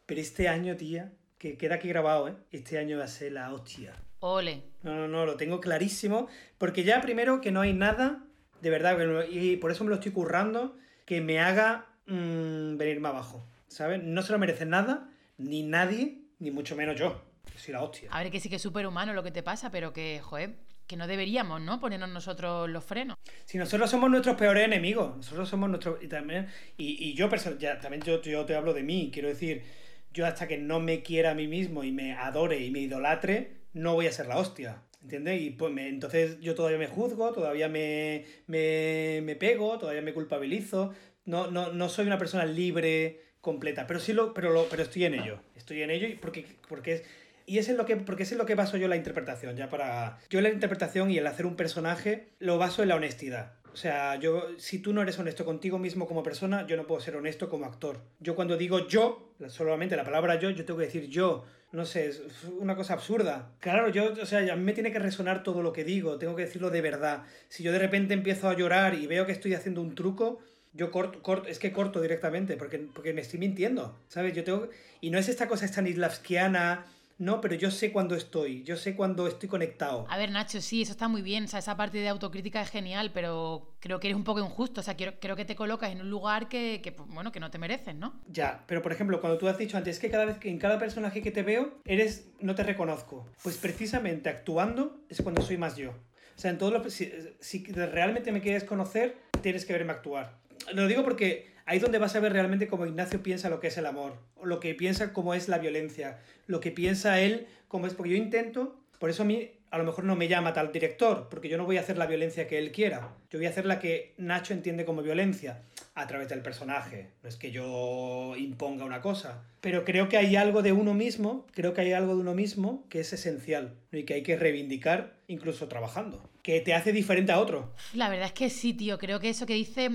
Speaker 3: Pero este año, tía, que queda aquí grabado, ¿eh? Este año va a ser la hostia.
Speaker 2: Ole.
Speaker 3: No, no, no, lo tengo clarísimo. Porque ya primero que no hay nada, de verdad, y por eso me lo estoy currando, que me haga mm, venirme abajo. ¿Sabes? No se lo merece nada, Ni nadie, ni mucho menos yo. Soy la hostia.
Speaker 2: A ver, que sí que es súper humano lo que te pasa, pero que, joder, que no deberíamos, ¿no? Ponernos nosotros los frenos.
Speaker 3: Si nosotros somos nuestros peores enemigos, nosotros somos nuestros. Y también. Y, y yo, ya, también yo, yo te hablo de mí, quiero decir, yo hasta que no me quiera a mí mismo y me adore y me idolatre, no voy a ser la hostia. ¿Entiendes? Y pues me- entonces yo todavía me juzgo, todavía me, me, me pego, todavía me culpabilizo. No, no, no soy una persona libre, completa. Pero sí lo, pero lo, pero estoy en ello. Estoy en ello y porque, porque es. Y eso es lo que, porque eso es lo que baso yo la interpretación, ya para... Yo la interpretación y el hacer un personaje lo baso en la honestidad. O sea, yo, si tú no eres honesto contigo mismo como persona, yo no puedo ser honesto como actor. Yo cuando digo yo, la- solamente la palabra yo, yo tengo que decir yo. No sé, es una cosa absurda. Claro, yo, o sea, a mí me tiene que resonar todo lo que digo, tengo que decirlo de verdad. Si yo de repente empiezo a llorar y veo que estoy haciendo un truco, yo corto, corto, es que corto directamente, porque, porque me estoy mintiendo, ¿sabes? Yo tengo... Y no es esta cosa stanislavskiana, no, pero yo sé cuándo estoy, yo sé cuándo estoy conectado.
Speaker 2: A ver, Nacho, sí, eso está muy bien. O sea, esa parte de autocrítica es genial, pero creo que eres un poco injusto. O sea, quiero- creo que te colocas en un lugar que, que, pues, bueno, que no te mereces, ¿no?
Speaker 3: Ya, pero por ejemplo, cuando tú has dicho antes que cada vez que en cada personaje que te veo, eres, no te reconozco. Pues precisamente actuando es cuando soy más yo. O sea, en todos los, si, si realmente me quieres conocer, tienes que verme actuar. Lo digo porque ahí es donde vas a ver realmente cómo Ignacio piensa lo que es el amor, lo que piensa cómo es la violencia, lo que piensa él cómo es, porque yo intento, por eso a mí a lo mejor no me llama tal director, porque yo no voy a hacer la violencia que él quiera, yo voy a hacer la que Nacho entiende como violencia a través del personaje, no es que yo imponga una cosa, pero creo que hay algo de uno mismo, creo que hay algo de uno mismo que es esencial y que hay que reivindicar incluso trabajando, que te hace diferente a otro.
Speaker 2: La verdad es que sí, tío. Creo que eso que dice.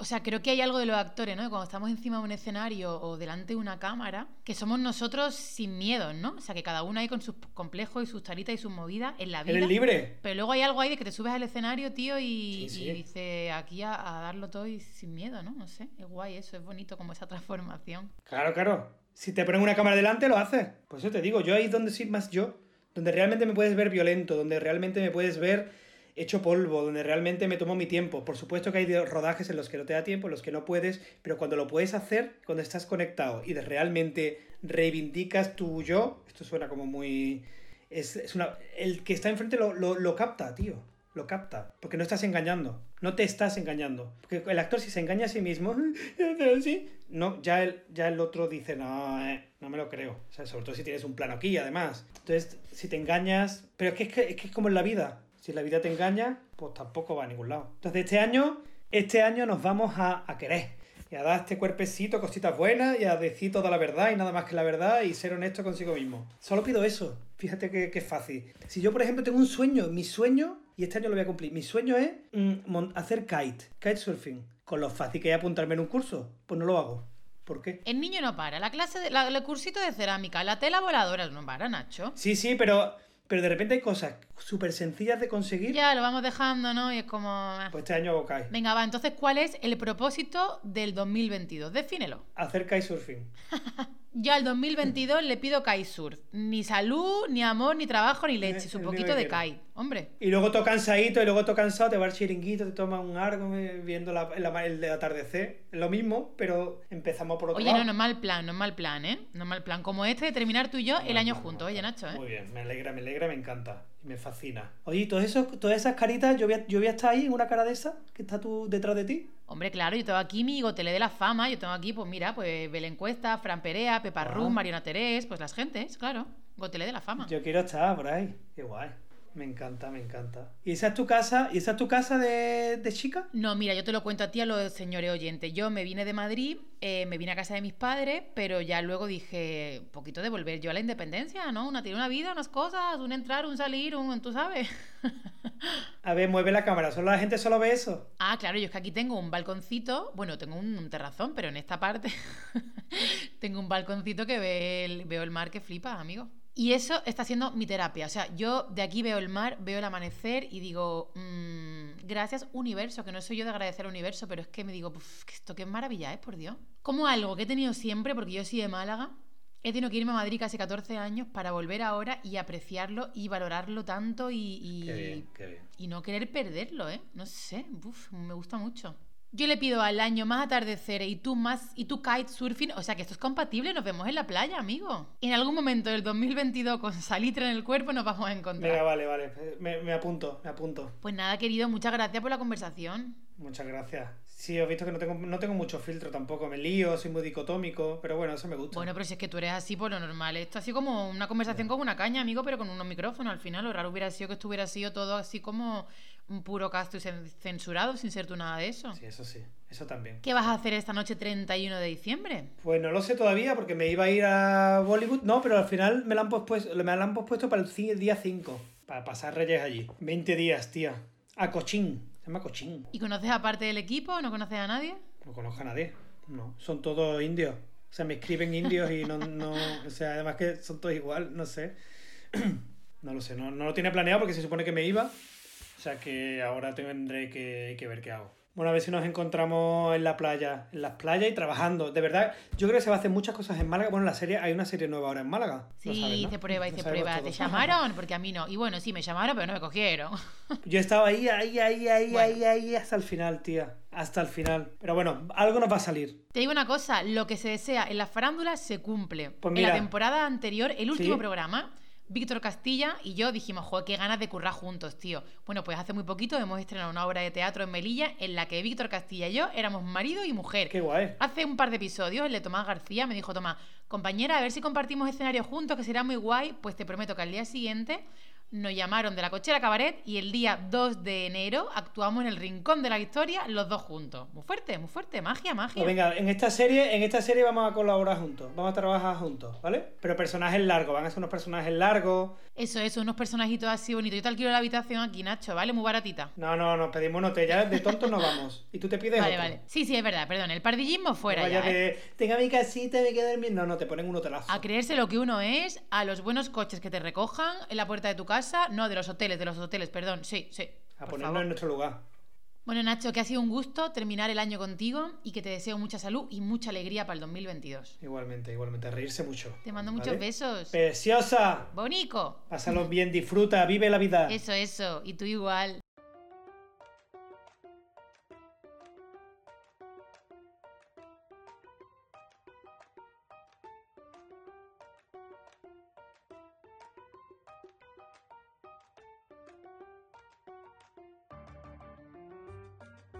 Speaker 2: O sea, creo que hay algo de los actores, ¿no? Cuando estamos encima de un escenario o delante de una cámara, que somos nosotros sin miedos, ¿no? O sea, que cada uno ahí con sus complejos y sus taritas y sus movidas en la vida.
Speaker 3: Eres libre.
Speaker 2: Pero luego hay algo ahí de que te subes al escenario, tío, y,
Speaker 3: Sí, sí.
Speaker 2: y dices aquí a, a darlo todo y sin miedo, ¿no? No sé, es guay eso, es bonito como esa transformación.
Speaker 3: Claro, claro. Si te ponen una cámara delante, lo haces. Por eso te digo, yo ahí es donde soy más yo. Donde realmente me puedes ver violento, donde realmente me puedes ver hecho polvo, donde realmente me tomo mi tiempo. Por supuesto que hay rodajes en los que no te da tiempo, en los que no puedes, pero cuando lo puedes hacer, cuando estás conectado y realmente reivindicas tu yo, esto suena como muy... Es, es una... El que está enfrente lo, lo, lo capta, tío. Lo capta. Porque no estás engañando. No te estás engañando. Porque el actor si se engaña a sí mismo, no, ya el, ya el otro dice, no, eh, no me lo creo. O sea, sobre todo si tienes un plano aquí, además. Entonces, si te engañas... Pero es que es, que, es que es como en la vida. Si la vida te engaña, pues tampoco va a ningún lado. Entonces, este año, este año nos vamos a, a querer. Y a dar este cuerpecito, cositas buenas, y a decir toda la verdad y nada más que la verdad y ser honesto consigo mismo. Solo pido eso. Fíjate que, que es fácil. Si yo, por ejemplo, tengo un sueño, mi sueño, y este año lo voy a cumplir, mi sueño es mm, hacer kite, kitesurfing. Con lo fácil que es apuntarme en un curso, pues no lo hago. ¿Por qué?
Speaker 2: El niño no para, la clase, de, la- el cursito de cerámica, la tela voladora no para, Nacho.
Speaker 3: Sí, sí, pero, pero de repente hay cosas súper sencillas de conseguir.
Speaker 2: Ya lo vamos dejando, ¿no? Y es como... ah.
Speaker 3: Pues este año hago kite.
Speaker 2: Venga, va, entonces, ¿cuál es el propósito del 2022? Defínelo.
Speaker 3: Hacer kitesurfing.
Speaker 2: Yo al 2022 le pido kitesurf. Ni salud, ni amor, ni trabajo, ni leche.
Speaker 3: Eh,
Speaker 2: Su
Speaker 3: el
Speaker 2: poquito de kite. Hombre.
Speaker 3: Y luego todo cansadito, y luego todo cansado, te va al chiringuito, te tomas un argo eh, viendo la- la- el de atardecer. Lo mismo, pero empezamos por otro
Speaker 2: Oye,
Speaker 3: lado.
Speaker 2: no, no es mal plan, no es mal plan, ¿eh? No es mal plan. Como este de terminar tú y yo el año juntos, oye, Nacho, ¿eh?
Speaker 3: Muy bien, me alegra, me alegra, me encanta. Me fascina. Oye, ¿y todos esos, todas esas caritas, yo voy, a, yo voy a estar ahí en una cara de esa que está tú detrás de ti.
Speaker 2: Hombre, claro, yo tengo aquí mi gotele de la fama. Yo tengo aquí, pues mira, pues Belén Cuesta, Fran Perea, Pepa
Speaker 3: Ah.
Speaker 2: Rum, Mariana Terés, pues las gentes, claro. Gotele de la fama.
Speaker 3: Yo quiero estar por ahí. Qué guay. Me encanta, me encanta. ¿Y esa es tu casa? ¿Y esa es tu casa de, de chica?
Speaker 2: No, mira, yo te lo cuento a ti, a los señores oyentes. Yo me vine de Madrid, eh, me vine a casa de mis padres, pero ya luego dije, un poquito de volver yo a la independencia, ¿no? Una tiene una vida, unas cosas, un entrar, un salir, un, tú sabes.
Speaker 3: A ver, mueve la cámara. ¿Solo la gente solo ve eso?
Speaker 2: ah, claro, yo es que aquí tengo un balconcito, bueno, tengo un, un terrazón, pero en esta parte tengo un balconcito que ve el- veo el mar que flipa, amigo. Y eso está siendo mi terapia. O sea, yo de aquí veo el mar, veo el amanecer y digo, mm, gracias universo, que no soy yo de agradecer al universo, pero es que me digo, "Puf, que esto qué maravilla es, por Dios. Como algo que he tenido siempre, porque yo soy de Málaga, he tenido que irme a Madrid casi 14 años para volver ahora y apreciarlo y valorarlo tanto y, y,
Speaker 3: qué bien.
Speaker 2: y no querer perderlo, ¿eh? No sé, uf, me gusta mucho. Yo le pido al año más atardecer y tú más y tú kite surfing, o sea que esto es compatible, nos vemos en la playa, amigo. En algún momento del 2022 con salitre en el cuerpo nos vamos a encontrar.
Speaker 3: Venga, vale, vale. Me, me apunto, me apunto.
Speaker 2: Pues nada, querido, muchas gracias por la conversación.
Speaker 3: Muchas gracias. Sí, he visto que no tengo, no tengo mucho filtro tampoco. Me lío, soy muy dicotómico, pero bueno, eso me gusta.
Speaker 2: Bueno, pero si es que tú eres así por lo normal. Esto así como una conversación con una caña, amigo, pero con unos micrófonos. Al final, lo raro hubiera sido que esto hubiera sido todo así como un puro casto y cen- censurado, sin ser tú nada de eso.
Speaker 3: Sí, eso sí, eso también.
Speaker 2: ¿Qué vas a hacer esta noche 31 de diciembre?
Speaker 3: Pues no lo sé todavía porque me iba a ir a Bollywood. No, pero al final me la han pospuesto, me la han pospuesto para el día 5. Para pasar Reyes allí. 20 días, tía. A Cochín. Se llama Cochín.
Speaker 2: ¿Y conoces aparte del equipo? ¿No conoces a nadie?
Speaker 3: No conozco a nadie. No, son todos indios. O sea, me escriben indios y no, no. O sea, además que son todos igual, no sé. No lo sé, no, no lo tiene planeado porque se supone que me iba. O sea que ahora tendré que, que ver qué hago. Bueno, a ver si nos encontramos en la playa, en las playas y trabajando. De verdad, yo creo que se va a hacer muchas cosas en Málaga. Bueno, la serie, hay una serie nueva ahora en Málaga.
Speaker 2: Sí,
Speaker 3: sabes, ¿no?
Speaker 2: hice prueba, hice
Speaker 3: sabemos
Speaker 2: prueba. ¿Te llamaron? Porque a mí no. Y bueno, sí, me llamaron, pero no me cogieron.
Speaker 3: Yo estaba ahí, ahí, ahí, ahí,
Speaker 2: Bueno.
Speaker 3: ahí, ahí, hasta el final, tía. Hasta el final. Pero bueno, algo nos va a salir.
Speaker 2: Te digo una cosa, lo que se desea en las farándulas se cumple.
Speaker 3: Pues
Speaker 2: en la temporada anterior, el último
Speaker 3: Sí.
Speaker 2: programa, Víctor Castilla y yo dijimos, joder, qué ganas de currar juntos, tío. Bueno, pues hace muy poquito hemos estrenado una obra de teatro en Melilla en la que Víctor Castilla y yo éramos marido y mujer.
Speaker 3: Qué guay.
Speaker 2: Hace un par de episodios, el de Tomás García me dijo, Tomás, compañera, a ver si compartimos escenario juntos, que será muy guay. Pues te prometo que al día siguiente nos llamaron de la cochera cabaret y el día 2 de enero actuamos en el rincón de la historia los dos juntos. Muy fuerte, muy fuerte, magia, magia.
Speaker 3: Pues venga, en esta serie, en esta serie vamos a colaborar juntos, vamos a trabajar juntos, ¿vale? Pero personajes largos, van a ser unos personajes largos.
Speaker 2: Eso, eso, unos personajitos así bonitos. Yo te alquilo la habitación aquí, Nacho, ¿vale? Muy baratita.
Speaker 3: No, no, nos pedimos un hotel, ya de tontos no vamos. Y tú te pides
Speaker 2: Vale,
Speaker 3: otro.
Speaker 2: vale. Sí, sí, es verdad, perdón. El pardillismo fuera
Speaker 3: No vaya
Speaker 2: ya, ¿eh?
Speaker 3: de, tenga mi casita, me quedo dormir. No, no, te ponen un hotelazo.
Speaker 2: A creerse lo que uno es, a los buenos coches que te recojan en la puerta de tu casa. No, de los hoteles, de los hoteles, perdón. Sí, sí.
Speaker 3: A ponernos
Speaker 2: favor.
Speaker 3: en nuestro lugar.
Speaker 2: Bueno, Nacho, que ha sido un gusto terminar el año contigo y que te deseo mucha salud y mucha alegría para el 2022.
Speaker 3: Igualmente, igualmente, a reírse mucho.
Speaker 2: Te mando muchos besos.
Speaker 3: Preciosa.
Speaker 2: Bonico.
Speaker 3: Pásalo bien, disfruta, vive la vida.
Speaker 2: Eso, eso. Y tú igual.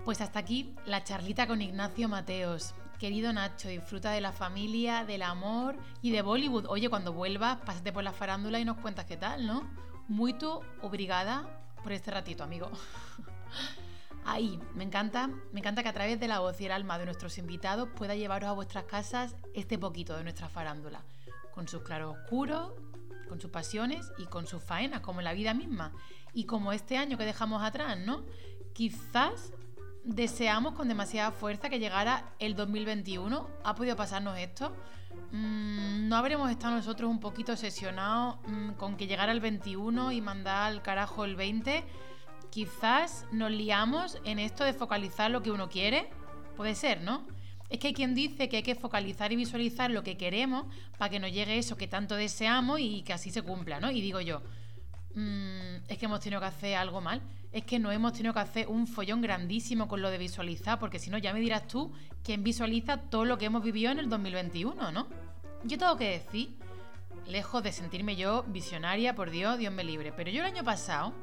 Speaker 2: Pues hasta aquí la charlita con Ignacio Mateos. Querido Nacho, disfruta de la familia, del amor y de Bollywood. Oye, cuando vuelvas, pásate por la farándula y nos cuentas qué tal, ¿no? Muy obrigada por este ratito, amigo. Ahí, me encanta, me encanta que a través de la voz y el alma de nuestros invitados pueda llevaros a vuestras casas este poquito de nuestra farándula, con sus claroscuros, con sus pasiones y con sus faenas, como en la vida misma. Y como este año que dejamos atrás, ¿no? Quizás deseamos con demasiada fuerza que llegara el 2021. ¿Ha podido pasarnos esto? Mm, ¿No habremos estado nosotros un poquito obsesionados mm, con que llegara el 21 y mandar al carajo el 20? Quizás nos liamos en esto de focalizar lo que uno quiere. Puede ser, ¿no? Es que hay quien dice que hay que focalizar y visualizar lo que queremos para que nos llegue eso que tanto deseamos y que así se cumpla, ¿no? Y digo yo, mm, es que hemos tenido que hacer algo mal. Es que no hemos tenido que hacer un follón grandísimo con lo de visualizar, porque si no, ya me dirás tú quién visualiza todo lo que hemos vivido en el 2021, ¿no? Yo tengo que decir, lejos de sentirme yo visionaria, por Dios, Dios me libre, pero yo el año pasado,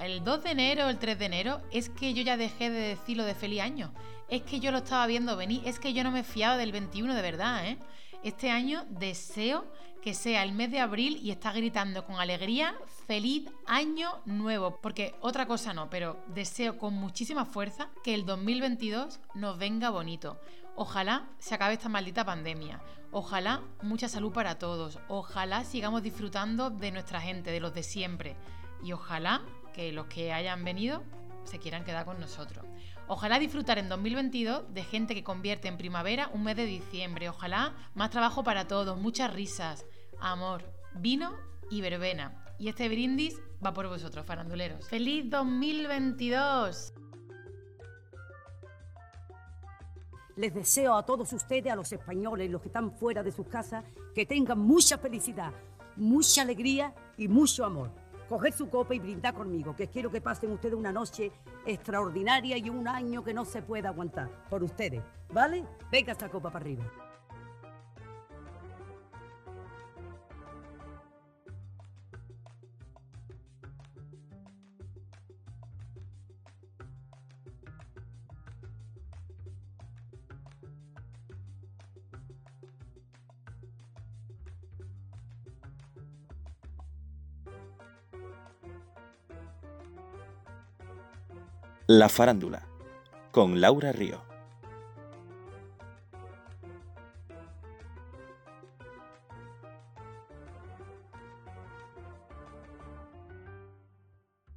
Speaker 2: el 2 de enero, el 3 de enero, es que yo ya dejé de decir lo de feliz año. Es que yo lo estaba viendo venir, es que yo no me fiaba del 21 de verdad, ¿eh? Este año deseo que sea el mes de abril y está gritando con alegría feliz año nuevo, porque otra cosa no, pero deseo con muchísima fuerza que el 2022 nos venga bonito. Ojalá se acabe esta maldita pandemia. Ojalá mucha salud para todos. Ojalá sigamos disfrutando de nuestra gente, de los de siempre. Y ojalá que los que hayan venido se quieran quedar con nosotros. Ojalá disfrutar en 2022 de gente que convierte en primavera un mes de diciembre. Ojalá más trabajo para todos, muchas risas, amor, vino y verbena. Y este brindis va por vosotros, faranduleros. ¡Feliz 2022!
Speaker 4: Les deseo a todos ustedes, a los españoles, los que están fuera de sus casas, que tengan mucha felicidad, mucha alegría y mucho amor. Coger su copa y brindar conmigo, que quiero que pasen ustedes una noche extraordinaria y un año que no se pueda aguantar por ustedes, ¿vale? Venga esta copa para arriba.
Speaker 1: La farándula con Laura Río.